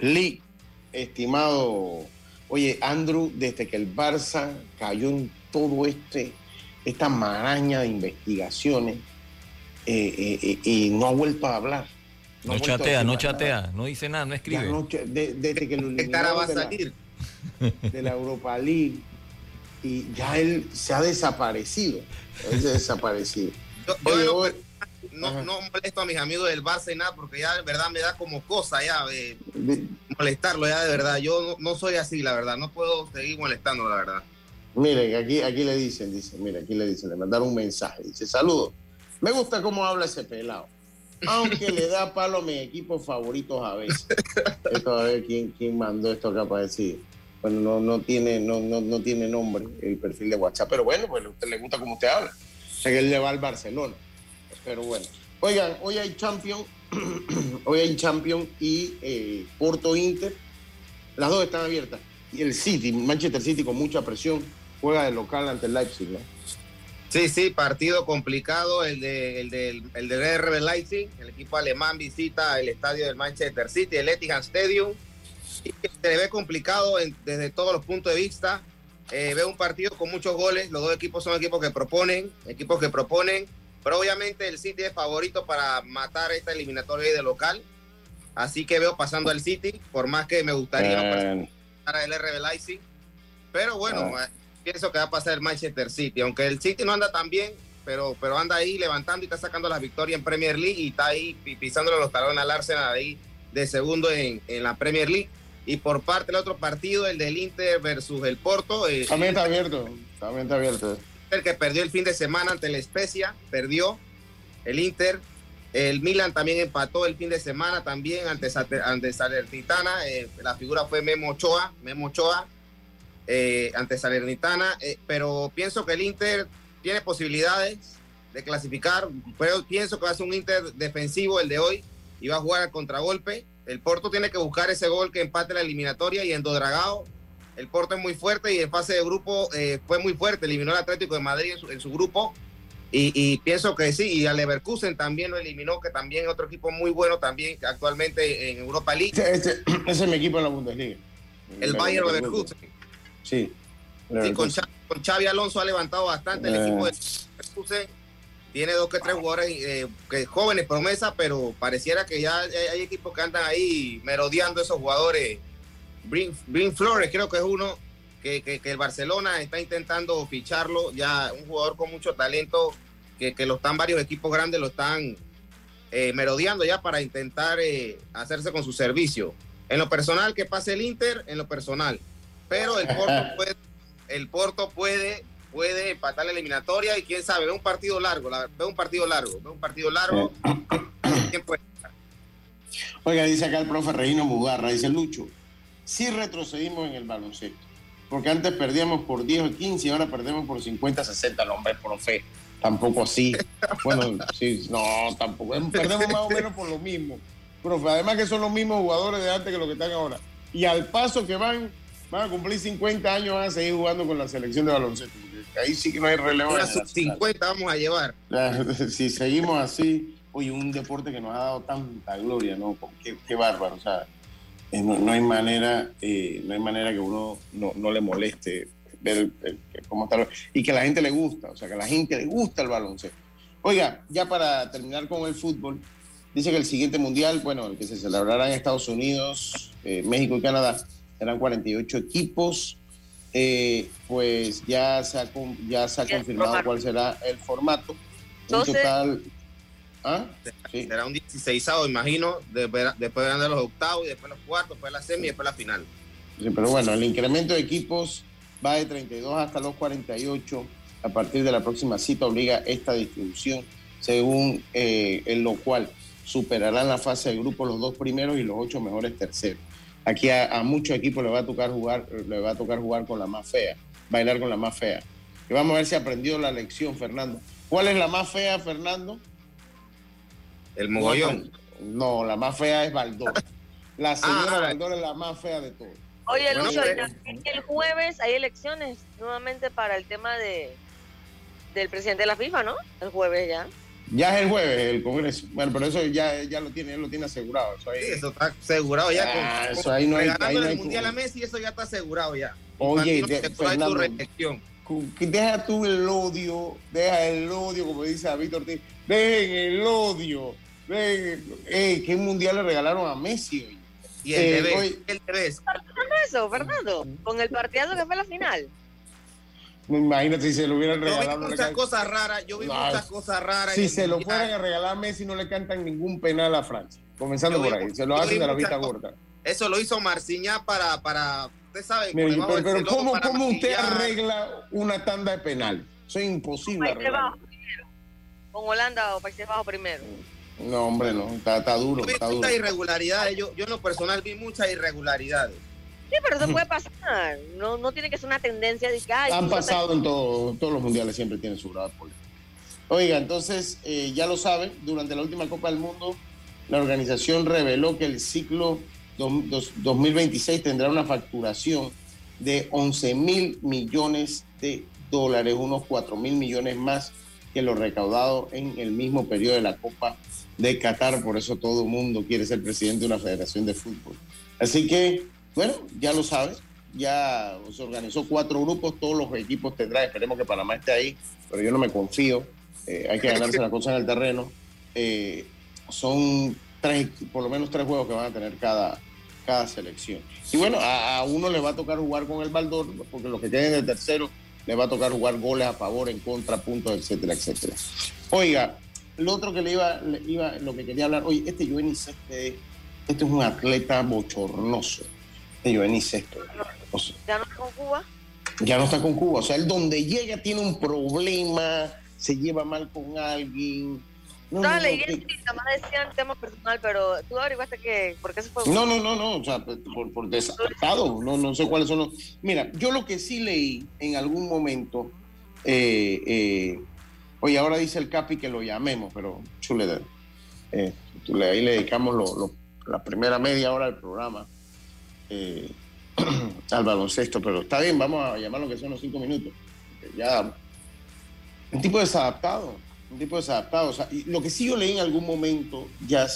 League, estimado. Oye, Andrew, desde que el Barça cayó en todo este, esta maraña de investigaciones y no ha vuelto a hablar. No, chatea, no chatea, no dice nada, no escribe. desde que lo va a salir? [LAUGHS] De la Europa League y ya él se ha desaparecido. Él se ha desaparecido. no, no, molesto a mis amigos del Barça y nada, porque ya de verdad me da como cosa ya molestarlo, ya de verdad. Yo no, soy así, la verdad. No puedo seguir molestando, la verdad. Miren, aquí, aquí le dicen, dice, mira, aquí le dicen, le mandaron un mensaje. Dice, saludos. Me gusta cómo habla ese pelado. Aunque le da [LAUGHS] palo a mis equipos favoritos a veces. Esto a ver quién, quién mandó esto acá para decir bueno, no, no, tiene, no, no, no, tiene nombre el perfil de WhatsApp, pero bueno, pues a usted le gusta como usted habla. O sea que él le va al Barcelona. Pero bueno. Oigan, hoy hay Champion, [CLEARS THROAT] hoy hay Champion y eh, Porto Inter. Las dos están abiertas. Y el City, Manchester City con mucha presión, juega de local ante el Leipzig, ¿no? Sí, sí, partido complicado el de el de, el de RB Leipzig. El equipo alemán visita el estadio del Manchester City, el Etihad Stadium se ve complicado desde todos los puntos de vista. Eh, veo un partido con muchos goles. Los dos equipos son equipos que proponen, equipos que proponen. Pero obviamente el City es favorito para matar esta eliminatoria de local. Así que veo pasando al City, por más que me gustaría para el RB Leipzig. Pero bueno, ah. eh, pienso que va a pasar el Manchester City. Aunque el City no anda tan bien, pero, pero anda ahí levantando y está sacando las victorias en Premier League y está ahí pisándole los talones al Arsenal ahí de segundo en, en la Premier League. Y por parte del otro partido, el del Inter versus el Porto. Eh, también está abierto, también está abierto. El que perdió el fin de semana ante la Especia, perdió el Inter. El Milan también empató el fin de semana también ante, ante Salernitana. Eh, la figura fue Memo Ochoa, Memo Ochoa eh, ante Salernitana. pero pienso que el Inter tiene posibilidades de clasificar. Pero pienso que va a ser un Inter defensivo el de hoy y va a jugar al contragolpe el Porto tiene que buscar ese gol que empate la eliminatoria y en Dodragao el Porto es muy fuerte y en fase de grupo eh, fue muy fuerte, eliminó al Atlético de Madrid en su, grupo y, pienso que sí, y al Leverkusen también lo eliminó, que también es otro equipo muy bueno también actualmente en Europa League. Ese, es mi equipo en la Bundesliga. El, Bayern Leverkusen. Sí. con, Xavi, Alonso ha levantado bastante el equipo de Leverkusen tiene dos que tres jugadores eh, que jóvenes promesa, pero pareciera que ya hay, equipos que andan ahí merodeando esos jugadores. Brin, Flores creo que es uno que, el Barcelona está intentando ficharlo, ya un jugador con mucho talento, que, lo están varios equipos grandes, lo están eh, merodeando ya para intentar eh, hacerse con su servicio. En lo personal, que pase el Inter, en lo personal. Pero el Porto [LAUGHS] puede, el Porto puede puede empatar la eliminatoria y quién sabe, ve un partido largo, ve un partido largo, ve un partido largo. Oiga, dice acá el profe Reino Mugarra, dice Lucho, sí retrocedimos en el baloncesto, porque antes perdíamos por 10 o 15 y ahora perdemos por 50, 60, no, hombre, profe, tampoco así. [LAUGHS] Bueno, sí, no, tampoco, perdemos más o menos por lo mismo. Profe, además que son los mismos jugadores de antes que los que están ahora. Y al paso que van, van a cumplir 50 años, van a seguir jugando con la selección de baloncesto ahí sí que no hay relevancia. 50 vamos a llevar. [LAUGHS] Si seguimos así, oye, un deporte que nos ha dado tanta gloria, ¿no? Qué, bárbaro, o sea, eh, no, hay manera, eh, no hay manera que uno no, le moleste ver cómo está. Y que a la gente le gusta, o sea, que a la gente le gusta el baloncesto. Oiga, ya para terminar con el fútbol, dice que el siguiente mundial, bueno, el que se celebrará en Estados Unidos, eh, México y Canadá, serán 48 equipos eh, pues ya se ha, ya se ha confirmado cuál será el formato. Entonces, total. ¿ah? Será un 16 imagino, después, después de los octavos y después los cuartos, después la semi y después la final. Sí, pero bueno, el incremento de equipos va de 32 hasta los 48. A partir de la próxima cita obliga esta distribución, según eh, en lo cual superarán la fase de grupo los dos primeros y los ocho mejores terceros. Aquí a, muchos equipos le va a tocar jugar, le va a tocar jugar con la más fea, bailar con la más fea. Y vamos a ver si aprendió la lección, Fernando. ¿Cuál es la más fea, Fernando? El mogollón. No, la más fea es Baldor. La señora ah. Baldor es la más fea de todos. Oye, Lucho, el jueves hay elecciones nuevamente para el tema de del presidente de la FIFA, ¿no? El jueves ya. Ya es el jueves el Congreso. Bueno, pero eso ya, ya lo tiene, él lo tiene asegurado. Eso, ahí, sí, eso está asegurado ya. Ah, eso ahí no hay, ahí el Mundial a Messi, eso ya está asegurado ya. Oye, de, Fernando, deja tú el odio, deja el odio, como dice Víctor Ortiz, dejen el odio. Dejen, eh, ¿Qué mundial le regalaron a Messi hoy? Y el eh, TV, el TV. eso, Fernando? Con el partidazo que fue la final. Imagínate si se lo hubieran regalado. Yo vi muchas cosas raras, yo vi muchas cosas raras. Si se lo fueran a regalar a Messi, no le cantan ningún penal a Francia. Comenzando por ahí, se lo hacen de la vista gorda. Eso lo hizo Marciñá para, para usted sabe. pero, pero ¿cómo, ¿cómo usted arregla una tanda de penal? Eso es imposible arreglar. Con Holanda o Países Bajos primero. No, hombre, no, está, está duro. Yo vi muchas irregularidades, yo, yo en lo personal vi muchas irregularidades. Sí, pero eso puede [LAUGHS] pasar. No, no tiene que ser una tendencia de que. Han pasado en todo, todos los mundiales, siempre tienen su grado Oiga, entonces, eh, ya lo saben, durante la última Copa del Mundo, la organización reveló que el ciclo 2026 tendrá una facturación de 11 mil millones de dólares, unos 4 mil millones más que lo recaudado en el mismo periodo de la Copa de Qatar. Por eso todo el mundo quiere ser presidente de una federación de fútbol. Así que bueno, ya lo sabes, ya se organizó cuatro grupos, todos los equipos tendrán, esperemos que Panamá esté ahí, pero yo no me confío, eh, hay que ganarse la cosa en el terreno. Eh, son tres, por lo menos tres juegos que van a tener cada, cada selección. Y bueno, a, uno le va a tocar jugar con el Baldor, porque los que queden de tercero le va a tocar jugar goles a favor, en contra, puntos, etcétera, etcétera. Oiga, lo otro que le iba, iba lo que quería hablar, oye, este Jovenny este, este es un atleta bochornoso yo Sexto. ¿Ya no está con Cuba? Ya no está con Cuba. O sea, él donde llega tiene un problema, se lleva mal con alguien. No, Estaba no, leyendo y más decían tema personal, pero tú averiguaste que, ¿por qué se fue? No, no, no, no, o sea, por, por desadaptado, no, no sé cuáles son los... Mira, yo lo que sí leí en algún momento, eh, eh, oye, ahora dice el Capi que lo llamemos, pero chule, eh, ahí le dedicamos lo, la primera media hora del programa eh, [CLEARS THROAT] al baloncesto, pero está bien, vamos a llamarlo que son los cinco minutos. Ya, un tipo desadaptado, un tipo desadaptado. O sea, lo que sí yo leí en algún momento, ya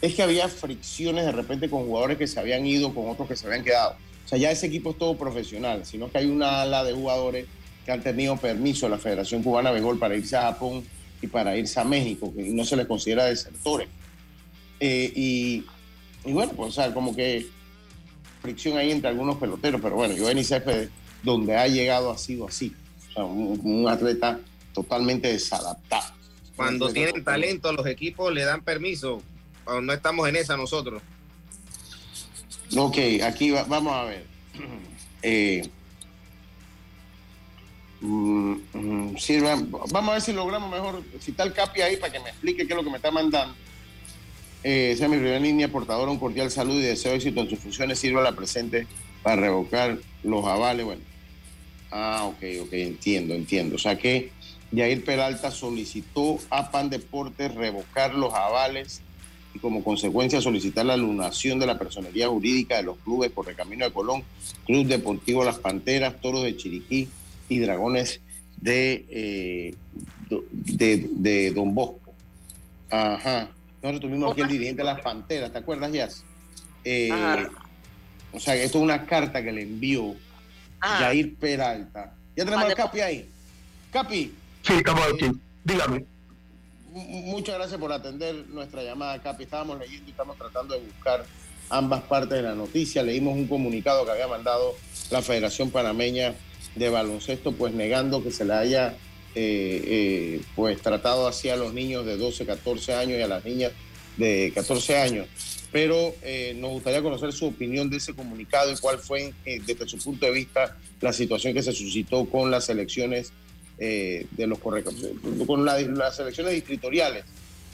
es que había fricciones de repente con jugadores que se habían ido, con otros que se habían quedado. O sea, ya ese equipo es todo profesional, sino que hay una ala de jugadores que han tenido permiso de la Federación Cubana de Béisbol para irse a Japón y para irse a México, que no se les considera desertores. Eh, y, y, bueno, pues, o sea, como que fricción ahí entre algunos peloteros, pero bueno, Giovanni Céspedes, donde ha llegado ha sido así. O sea, un, atleta totalmente desadaptado. Cuando tienen talento, los equipos le dan permiso. No estamos en esa nosotros. Ok, aquí vamos a ver. [CLEARS THROAT] Eh, mm, mm, vamos a ver si logramos mejor, el Capi ahí para que me explique qué es lo que me está mandando. Eh, sea mi primera línea portadora, un cordial saludo y deseo éxito en sus funciones. Sirva la presente para revocar los avales. Bueno, ah, ok, ok, entiendo, entiendo. O sea que Yair Peralta solicitó a Pan Deportes revocar los avales y como consecuencia solicitar la lunación de la personería jurídica de los clubes por el Camino de Colón, Club Deportivo Las Panteras, Toros de Chiriquí y Dragones de, eh, de, de Don Bosco. Ajá. Nosotros tuvimos aquí el dirigente de las Panteras, ¿te acuerdas, Jazz? Eh, o sea, esto es una carta que le envió Jair Peralta. Ya tenemos al Capi ahí. Capi. Sí, estamos aquí. Dígame. Muchas gracias por atender nuestra llamada, Capi. Estábamos leyendo y estamos tratando de buscar ambas partes de la noticia. Leímos un comunicado que había mandado la Federación Panameña de Baloncesto, pues negando que se le haya eh, eh, pues tratado así a los niños de 12, 14 años y a las niñas de 14 años. Pero eh, nos gustaría conocer su opinión de ese comunicado y cuál fue, desde su punto de vista, la situación que se suscitó con las elecciones de los con las elecciones distritoriales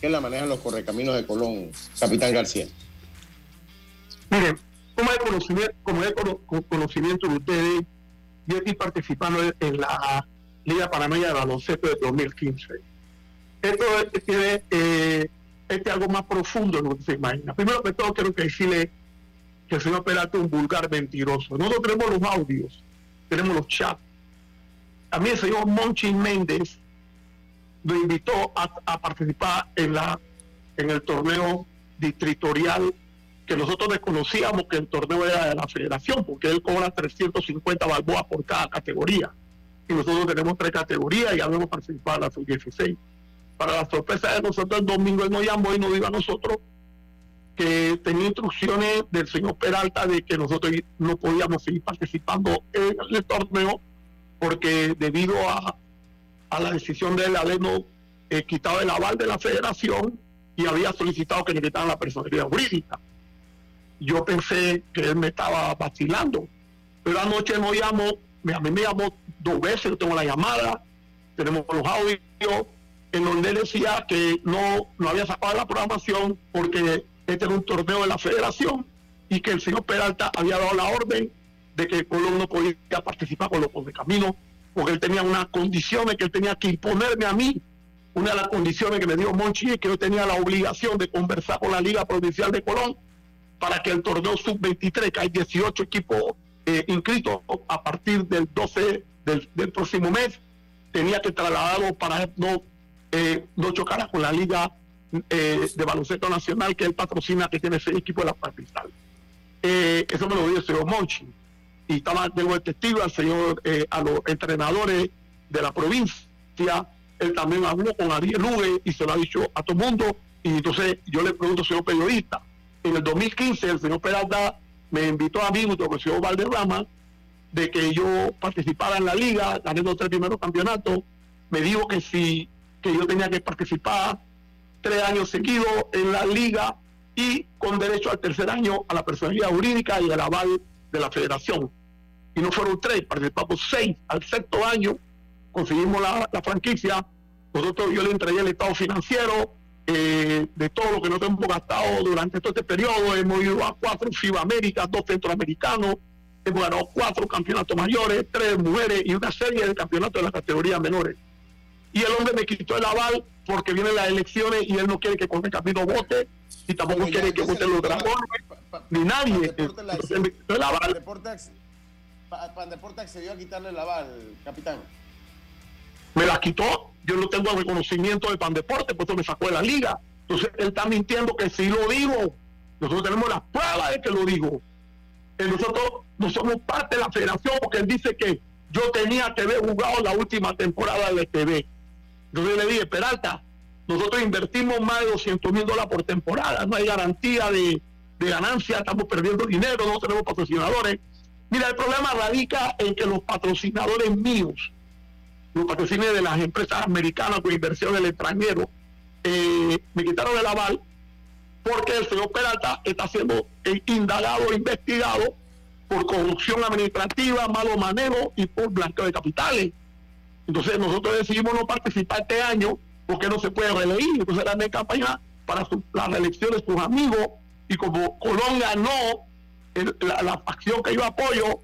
que la manejan los correcaminos de Colón, capitán García. Miren, como es conocimiento de ustedes, yo estoy participando en la Liga Panameña de Baloncesto de 2015. Esto tiene eh, este algo más profundo de lo que se imagina. Primero que todo, quiero decirle que el señor Peralta es un vulgar mentiroso. Nosotros tenemos los audios, tenemos los chats. A mí el señor Monchi Méndez lo invitó a, participar en, la, en el torneo distritorial que nosotros desconocíamos que el torneo era de la federación, porque él cobra 350 balboas por cada categoría. Y nosotros tenemos tres categorías y habíamos participado en la sub-16. Para la sorpresa de nosotros, el domingo nos llamó y nos dijo a nosotros que tenía instrucciones del señor Peralta de que nosotros no podíamos seguir participando en el torneo porque debido a, a la decisión de él habernos eh, quitado el aval de la federación y había solicitado que le quitaran la personalidad jurídica. Yo pensé que él me estaba vacilando, pero anoche nos llamó, a mí me llamó dos veces, yo tengo la llamada, tenemos los audios, en donde decía que no, no había sacado la programación porque este era un torneo de la federación y que el señor Peralta había dado la orden de que Colón no podía participar con los de camino porque él tenía unas condiciones que él tenía que imponerme a mí. Una de las condiciones que me dio Monchi es que yo tenía la obligación de conversar con la Liga Provincial de Colón para que el torneo sub-23, que hay 18 equipos eh, inscritos a partir del 12 del, próximo mes, tenía que trasladarlo para no, eh, no chocar con la Liga eh, de Baloncesto Nacional que él patrocina, que tiene seis equipos de la capital. eso me lo dio el señor Monchi. Y estaba, tengo el testigo al señor, a los entrenadores de la provincia. Él también habló con Ariel Lugue y se lo ha dicho a todo el mundo. Y entonces yo le pregunto, señor periodista, en el 2015 el señor Peralta me invitó a mí junto con el señor Valderrama de que yo participara en la liga, gané los tres primeros campeonatos, me dijo que si que yo tenía que participar tres años seguidos en la liga y con derecho al tercer año a la personalidad jurídica y al aval de la federación. Y no fueron tres, participamos seis. Al sexto año conseguimos la, franquicia. Nosotros yo le entregué el estado financiero, eh, de todo lo que nos hemos gastado durante todo este periodo. Hemos ido a cuatro FIBA dos centroamericanos, ganado cuatro campeonatos mayores, tres mujeres y una serie de campeonatos de las categorías menores. Y el hombre me quitó el aval porque vienen las elecciones y él no quiere que Corte Camino vote y tampoco quiere que voten los dragones, ni nadie. El aval. Pandeporte accedió a quitarle el aval, capitán me la quitó, yo no tengo el reconocimiento de Pan Deporte, pues me sacó de la liga. Entonces él está mintiendo que sí lo digo. Nosotros tenemos la prueba de que lo digo. Eh, nosotros no somos parte de la federación porque él dice que yo tenía que haber jugado la última temporada de TV. Entonces le dije, Peralta, nosotros invertimos más de 200 mil dólares por temporada, no hay garantía de, ganancia, estamos perdiendo dinero, no tenemos patrocinadores. Mira, el problema radica en que los patrocinadores míos, los patrocinios de las empresas americanas con inversión del extranjero, eh, me quitaron el aval porque el señor Peralta está siendo indagado, investigado por corrupción administrativa, malo manejo y por blanqueo de capitales. Entonces nosotros decidimos no participar este año porque no se puede reelegir. Entonces era de campaña para su, de sus amigos y como Colón ganó la, la facción que yo apoyo,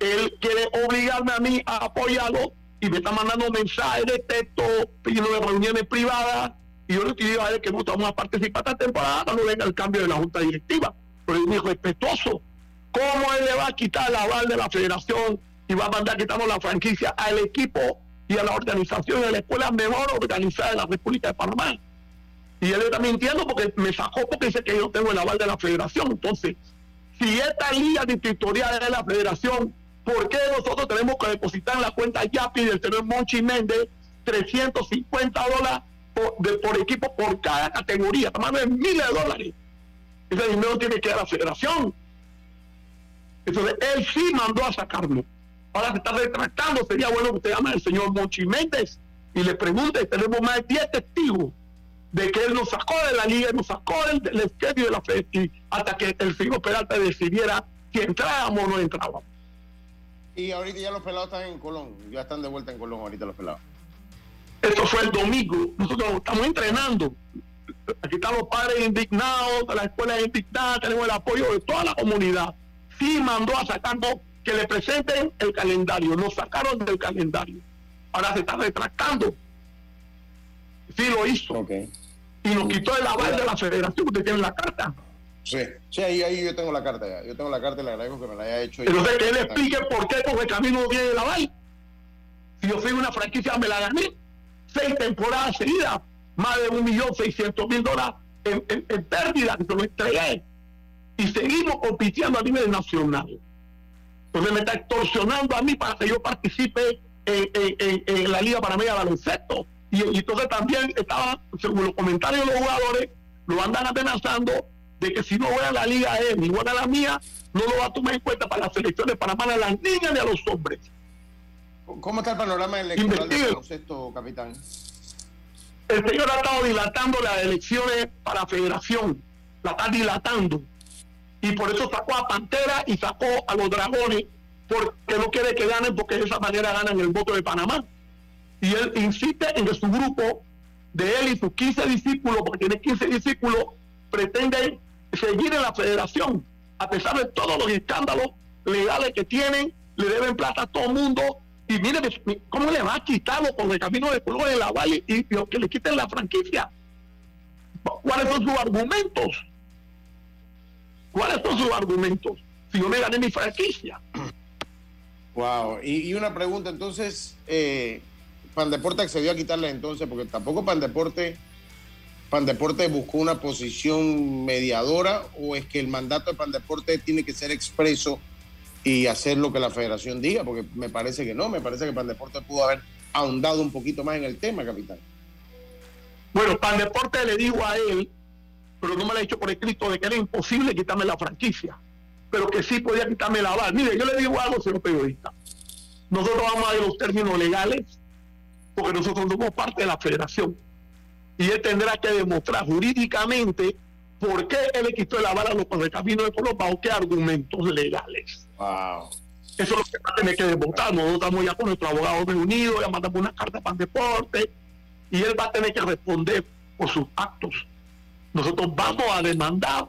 él quiere obligarme a mí a apoyarlo y me está mandando mensajes de texto pidiendo reuniones privadas y yo le estoy a él que no vamos a participar esta temporada cuando venga el cambio de la junta directiva. Pero es muy respetuoso. ¿Cómo él le va a quitar el aval de la federación y va a mandar quitamos la franquicia al equipo y a la organización de la escuela mejor organizada de la República de Panamá? Y él está mintiendo porque me sacó porque dice que yo tengo el aval de la federación. Entonces, si esta liga distritorial de la federación ¿Por qué nosotros tenemos que depositar en la cuenta YAPI del señor Monchi Méndez 350 dólares por, equipo por cada categoría? Estamos de miles de dólares. Ese dinero tiene que ir a la federación. Entonces, él sí mandó a sacarlo. Ahora se está retractando. Sería bueno que usted llame al señor Monchi Méndez y le pregunte. Tenemos más de 10 testigos de que él nos sacó de la liga, nos sacó del, del de la FED hasta que el señor Peralta decidiera si entrábamos o no entrábamos. Y ahorita ya los pelados están en Colón, ya están de vuelta en Colón ahorita los pelados. Esto fue el domingo, nosotros estamos entrenando. aquí están los padres indignados, la escuela indignada, tenemos el apoyo de toda la comunidad. Sí mandó a sacarnos que le presenten el calendario, nos sacaron del calendario. Ahora se está retractando. Sí lo hizo. Y nos quitó el aval de la federación, usted tiene la carta. Sí, sí ahí, ahí yo tengo la carta ya. Yo tengo la carta y le agradezco que me la haya hecho. Entonces, que él explique por qué con el camino no tiene el aval. Si yo fui una franquicia, me la gané. Seis temporadas seguidas, más de un millón seiscientos mil dólares en, en, pérdida, que se lo entregué. Y seguimos compitiendo a nivel nacional. Entonces me está extorsionando a mí para que yo participe en, en, en la Liga Panameña de Baloncesto. Y, entonces también estaba, según los comentarios de los jugadores, lo andan amenazando de que si no voy a la Liga E ni a la mía, no lo va a tomar en cuenta para las selecciones para a las niñas y a los hombres. ¿Cómo está el panorama electoral del baloncesto, capitán? El señor ha estado dilatando las elecciones para federación, la está dilatando. Y por eso sacó a Pantera y sacó a los dragones, porque no quiere que ganen, porque de esa manera ganan el voto de Panamá. Y él insiste en que su grupo de él y sus 15 discípulos, porque tiene 15 discípulos, pretenden seguir en la federación, a pesar de todos los escándalos legales que tienen, le deben plata a todo el mundo, y mire, ¿cómo le va a quitarlo con el camino de color de la valle y, que le quiten la franquicia? ¿Cuáles son sus argumentos? ¿Cuáles son sus argumentos? Si yo me gané mi franquicia. Wow. Y, una pregunta, entonces, eh, Pandeporte accedió a quitarle entonces, porque tampoco Pandeporte, Pandeporte buscó una posición mediadora, o es que el mandato de Pandeporte tiene que ser expreso y hacer lo que la federación diga, porque me parece que no, me parece que Pandeporte pudo haber ahondado un poquito más en el tema, capitán. Bueno, Pandeporte le digo a él, pero no me lo ha dicho por escrito, de que era imposible quitarme la franquicia, pero que sí podía quitarme la aval. Mire, yo le digo algo, señor periodista. Nosotros vamos a ver los términos legales, porque nosotros somos parte de la federación. Y él tendrá que demostrar jurídicamente por qué él le quitó el aval a los camino de Colombia o qué argumentos legales. Eso es lo que va a tener que demostrar. Nosotros estamos ya con nuestro abogado reunido, ya mandamos una carta para el deporte y él va a tener que responder por sus actos. Nosotros vamos a demandar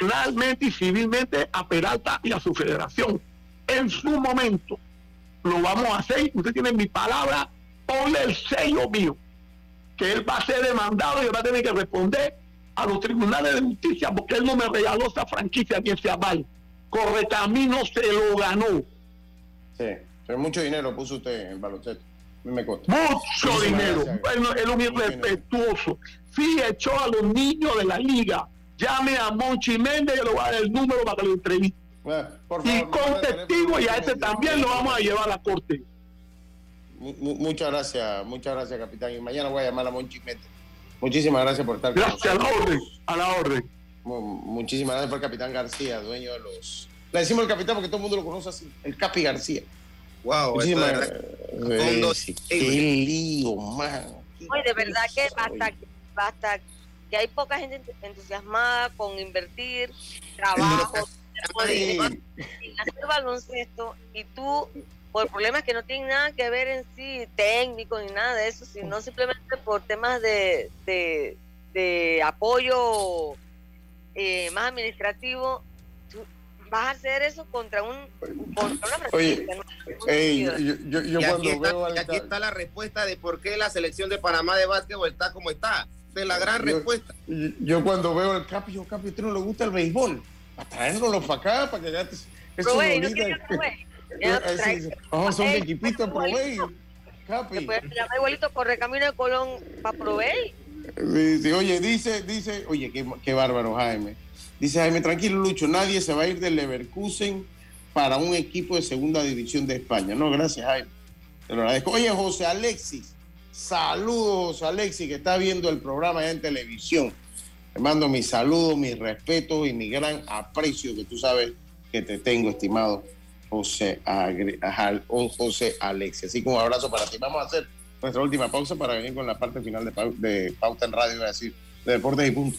penalmente y civilmente a Peralta y a su federación. En su momento lo vamos a hacer. Usted tiene mi palabra, ponle el sello mío, que él va a ser demandado y va a tener que responder a los tribunales de justicia porque él no me regaló esa franquicia ni ese aval. Correcamino se lo ganó. Sí, pero mucho dinero puso usted en baloncesto. Me Mucho dinero. Bueno, él es un irrespetuoso. Sí, echó a los niños de la liga. Llame a Monchi Méndez y le voy a dar el número para que lo entreviste. y con testigo y a ese también lo vamos a llevar a la corte. muchas gracias, muchas gracias, capitán. Y mañana voy a llamar a Monchi Méndez. Muchísimas gracias por estar con nosotros. Gracias, a la orden, a la orden. Muchísimas gracias por el capitán García, dueño de los. Le decimos el capitán porque todo el mundo lo conoce así, el Capi García. Wow, Muchísimas gracias. Qué lío, man. Oye, de verdad que basta, basta que hay poca gente entusiasmada con invertir, trabajo, hacer baloncesto y tú por problemas que no tienen nada que ver en sí técnico ni nada de eso, sino simplemente por temas de, de, apoyo eh, más administrativo, vas a hacer eso contra un contra una Oye, yo, yo, cuando veo aquí está la respuesta de por qué la selección de Panamá de básquetbol está como está. De la gran respuesta. Yo cuando veo el Capi, yo Capi, ¿a usted no le gusta el béisbol? A traerlo para acá, para que ya te... Eso Oh, son de equipito Provey. Capi. Se puede llamar igualito corre camino de Colón para Provey. oye, dice, dice, oye, qué, qué bárbaro, Jaime. Dice Jaime, tranquilo, Lucho, nadie se va a ir del Leverkusen para un equipo de segunda división de España. No, gracias, Jaime. Te lo agradezco. Oye, José Alexis, saludos, Alexis, que está viendo el programa ya en televisión. Te mando mis saludos, mis respetos y mi gran aprecio que tú sabes que te tengo, estimado José, José Alexia. Así como un abrazo para ti. Vamos a hacer nuestra última pausa para venir con la parte final de, Pauta en Radio, y decir, de Deportes y Punto.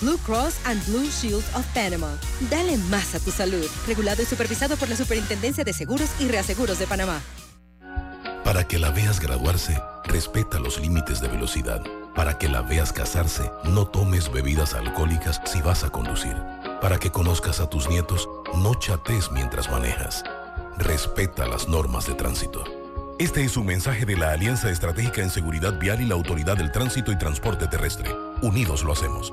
Blue Cross and Blue Shield of Panama. Dale más a tu salud. Regulado y supervisado por la Superintendencia de Seguros y Reaseguros de Panamá. Para que la veas graduarse, respeta los límites de velocidad. Para que la veas casarse, no tomes bebidas alcohólicas si vas a conducir. Para que conozcas a tus nietos, no chates mientras manejas. Respeta las normas de tránsito. Este es un mensaje de la Alianza Estratégica en Seguridad Vial y la Autoridad del Tránsito y Transporte Terrestre. Unidos lo hacemos.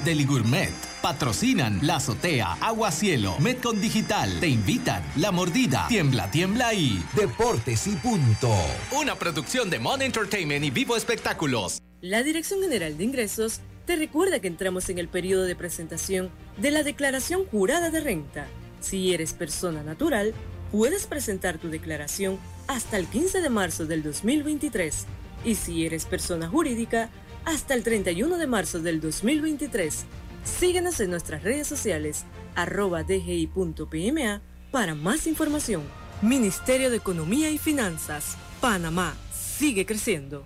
Deli Gourmet. Patrocinan La Azotea, Agua Cielo, Metcon Digital. Te invitan La Mordida, Tiembla, Tiembla y Deportes y Punto. Una producción de Mon Entertainment y Vivo Espectáculos. La Dirección General de Ingresos te recuerda que entramos en el periodo de presentación de la declaración jurada de renta. Si eres persona natural, puedes presentar tu declaración hasta el 15 de marzo del 2023 y si eres persona jurídica, hasta el 31 de marzo del 2023. Síguenos en nuestras redes sociales arroba dgi.pma para más información. Ministerio de Economía y Finanzas, Panamá, sigue creciendo.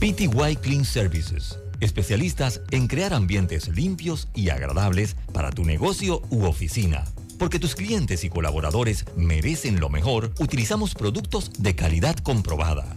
PTY Clean Services, especialistas en crear ambientes limpios y agradables para tu negocio u oficina. Porque tus clientes y colaboradores merecen lo mejor, utilizamos productos de calidad comprobada.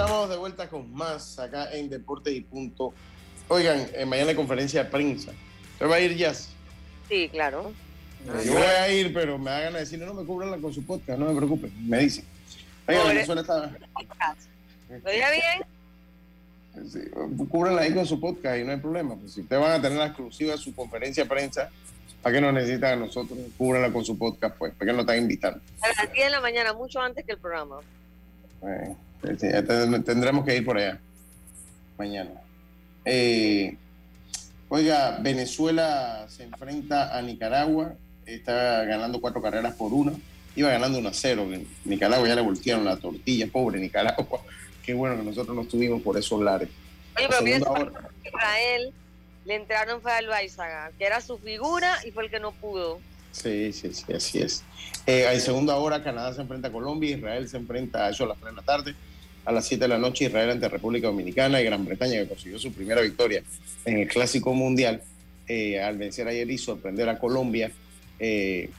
Estamos de vuelta con más acá en Deportes y Punto. Oigan, eh, mañana hay conferencia de prensa. ¿Usted va a ir, Jazz? Sí, claro. Eh, Yo voy a ir, pero me hagan decir, no, me cubran con su podcast, no me preocupen, me dicen. Oiga, Pobre. Venezuela está... ¿Lo dije bien? Sí, cúbranla ahí con su podcast y no hay problema. Pues si ustedes van a tener la exclusiva de su conferencia de prensa, ¿para qué nos necesitan a nosotros? Cúbranla con su podcast, pues, ¿para qué nos están invitando? A las 10 de la mañana, mucho antes que el programa. Eh, sí, tendremos que ir por allá mañana. Eh, oiga, Venezuela se enfrenta a Nicaragua, está ganando cuatro carreras por una, iba ganando 1 a 0. Nicaragua ya le voltearon la tortilla, pobre Nicaragua. [LAUGHS] Qué bueno que nosotros no estuvimos por esos lares. Oye, pero Israel le entraron fue al Baizaga, que era su figura y fue el que no pudo. Sí, sí, sí, así es. Eh, en segunda hora, Canadá se enfrenta a Colombia, Israel se enfrenta a eso a las 3 de la tarde. A las 7 de la noche, Israel ante República Dominicana y Gran Bretaña, que consiguió su primera victoria en el Clásico Mundial, eh, al vencer ayer y sorprender a Colombia, eh,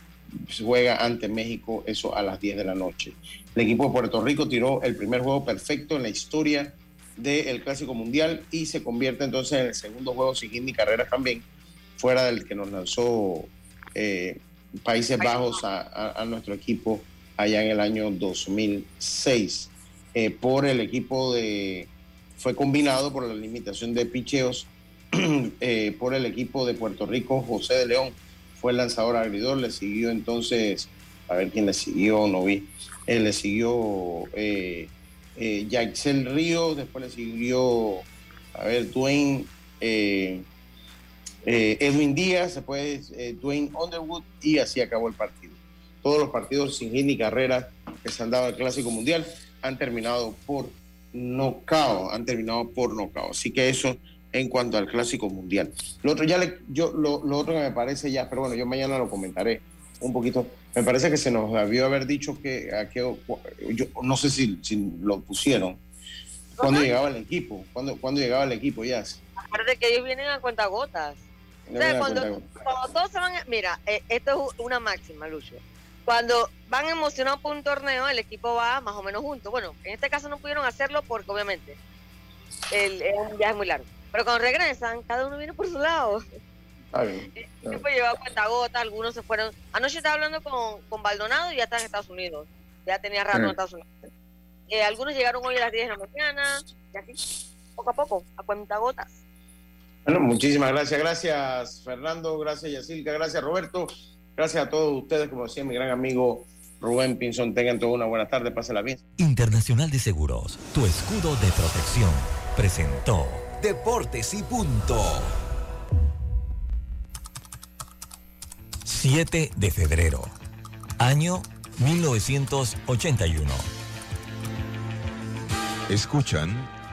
se juega ante México, eso a las 10 de la noche. El equipo de Puerto Rico tiró el primer juego perfecto en la historia del Clásico Mundial y se convierte entonces en el segundo juego sin ni carreras también, fuera del que nos lanzó eh, Países Bajos a, a- a nuestro equipo allá en el año 2006. Eh, por el equipo de. Fue combinado por la limitación de picheos [CLEARS THROAT] eh, por el equipo de Puerto Rico, José de León fue el lanzador abridor, le siguió entonces a ver quién le siguió, no vi. Él le siguió eh, eh, Jaxel Río, después le siguió, a ver, Dwayne, eh, Edwin Díaz, después eh, Dwayne Underwood y así acabó el partido. Todos los partidos sin hit ni carrera que se han dado al Clásico Mundial han terminado por nocao, han terminado por nocao. Así que eso en cuanto al Clásico Mundial. Lo otro, ya le, yo, lo, lo otro que me parece ya, pero bueno, yo mañana lo comentaré un poquito. Me parece que se nos debió haber dicho que, a qué- yo no sé si, si lo pusieron, cuando llegaba el equipo, cuando, cuando llegaba el equipo ya. Aparte que ellos vienen a cuentagotas. O sea, cuando, cuando todos se van, a- mira, eh, esto es una máxima, Lucho. Cuando van emocionados por un torneo, el equipo va más o menos junto. Bueno, en este caso no pudieron hacerlo porque obviamente el, es muy largo. Pero cuando regresan, cada uno viene por su lado. Bien. [LAUGHS] El equipo llevaba cuentagotas, algunos se fueron. Anoche estaba hablando con, con Baldonado y ya está en Estados Unidos. Ya tenía rato en. Estados Unidos. Eh, algunos llegaron hoy a las 10 de la mañana, y así, poco a poco, a cuentagotas. Bueno, muchísimas gracias. Gracias, Fernando. Gracias, Yacilca. Gracias, Roberto. Gracias a todos ustedes. Como decía mi gran amigo Rubén Pinzón, tengan toda una buena tarde. Pásenla bien. Internacional de Seguros, tu escudo de protección, presentó Deportes y punto. 7 de febrero, año 1981. Escuchan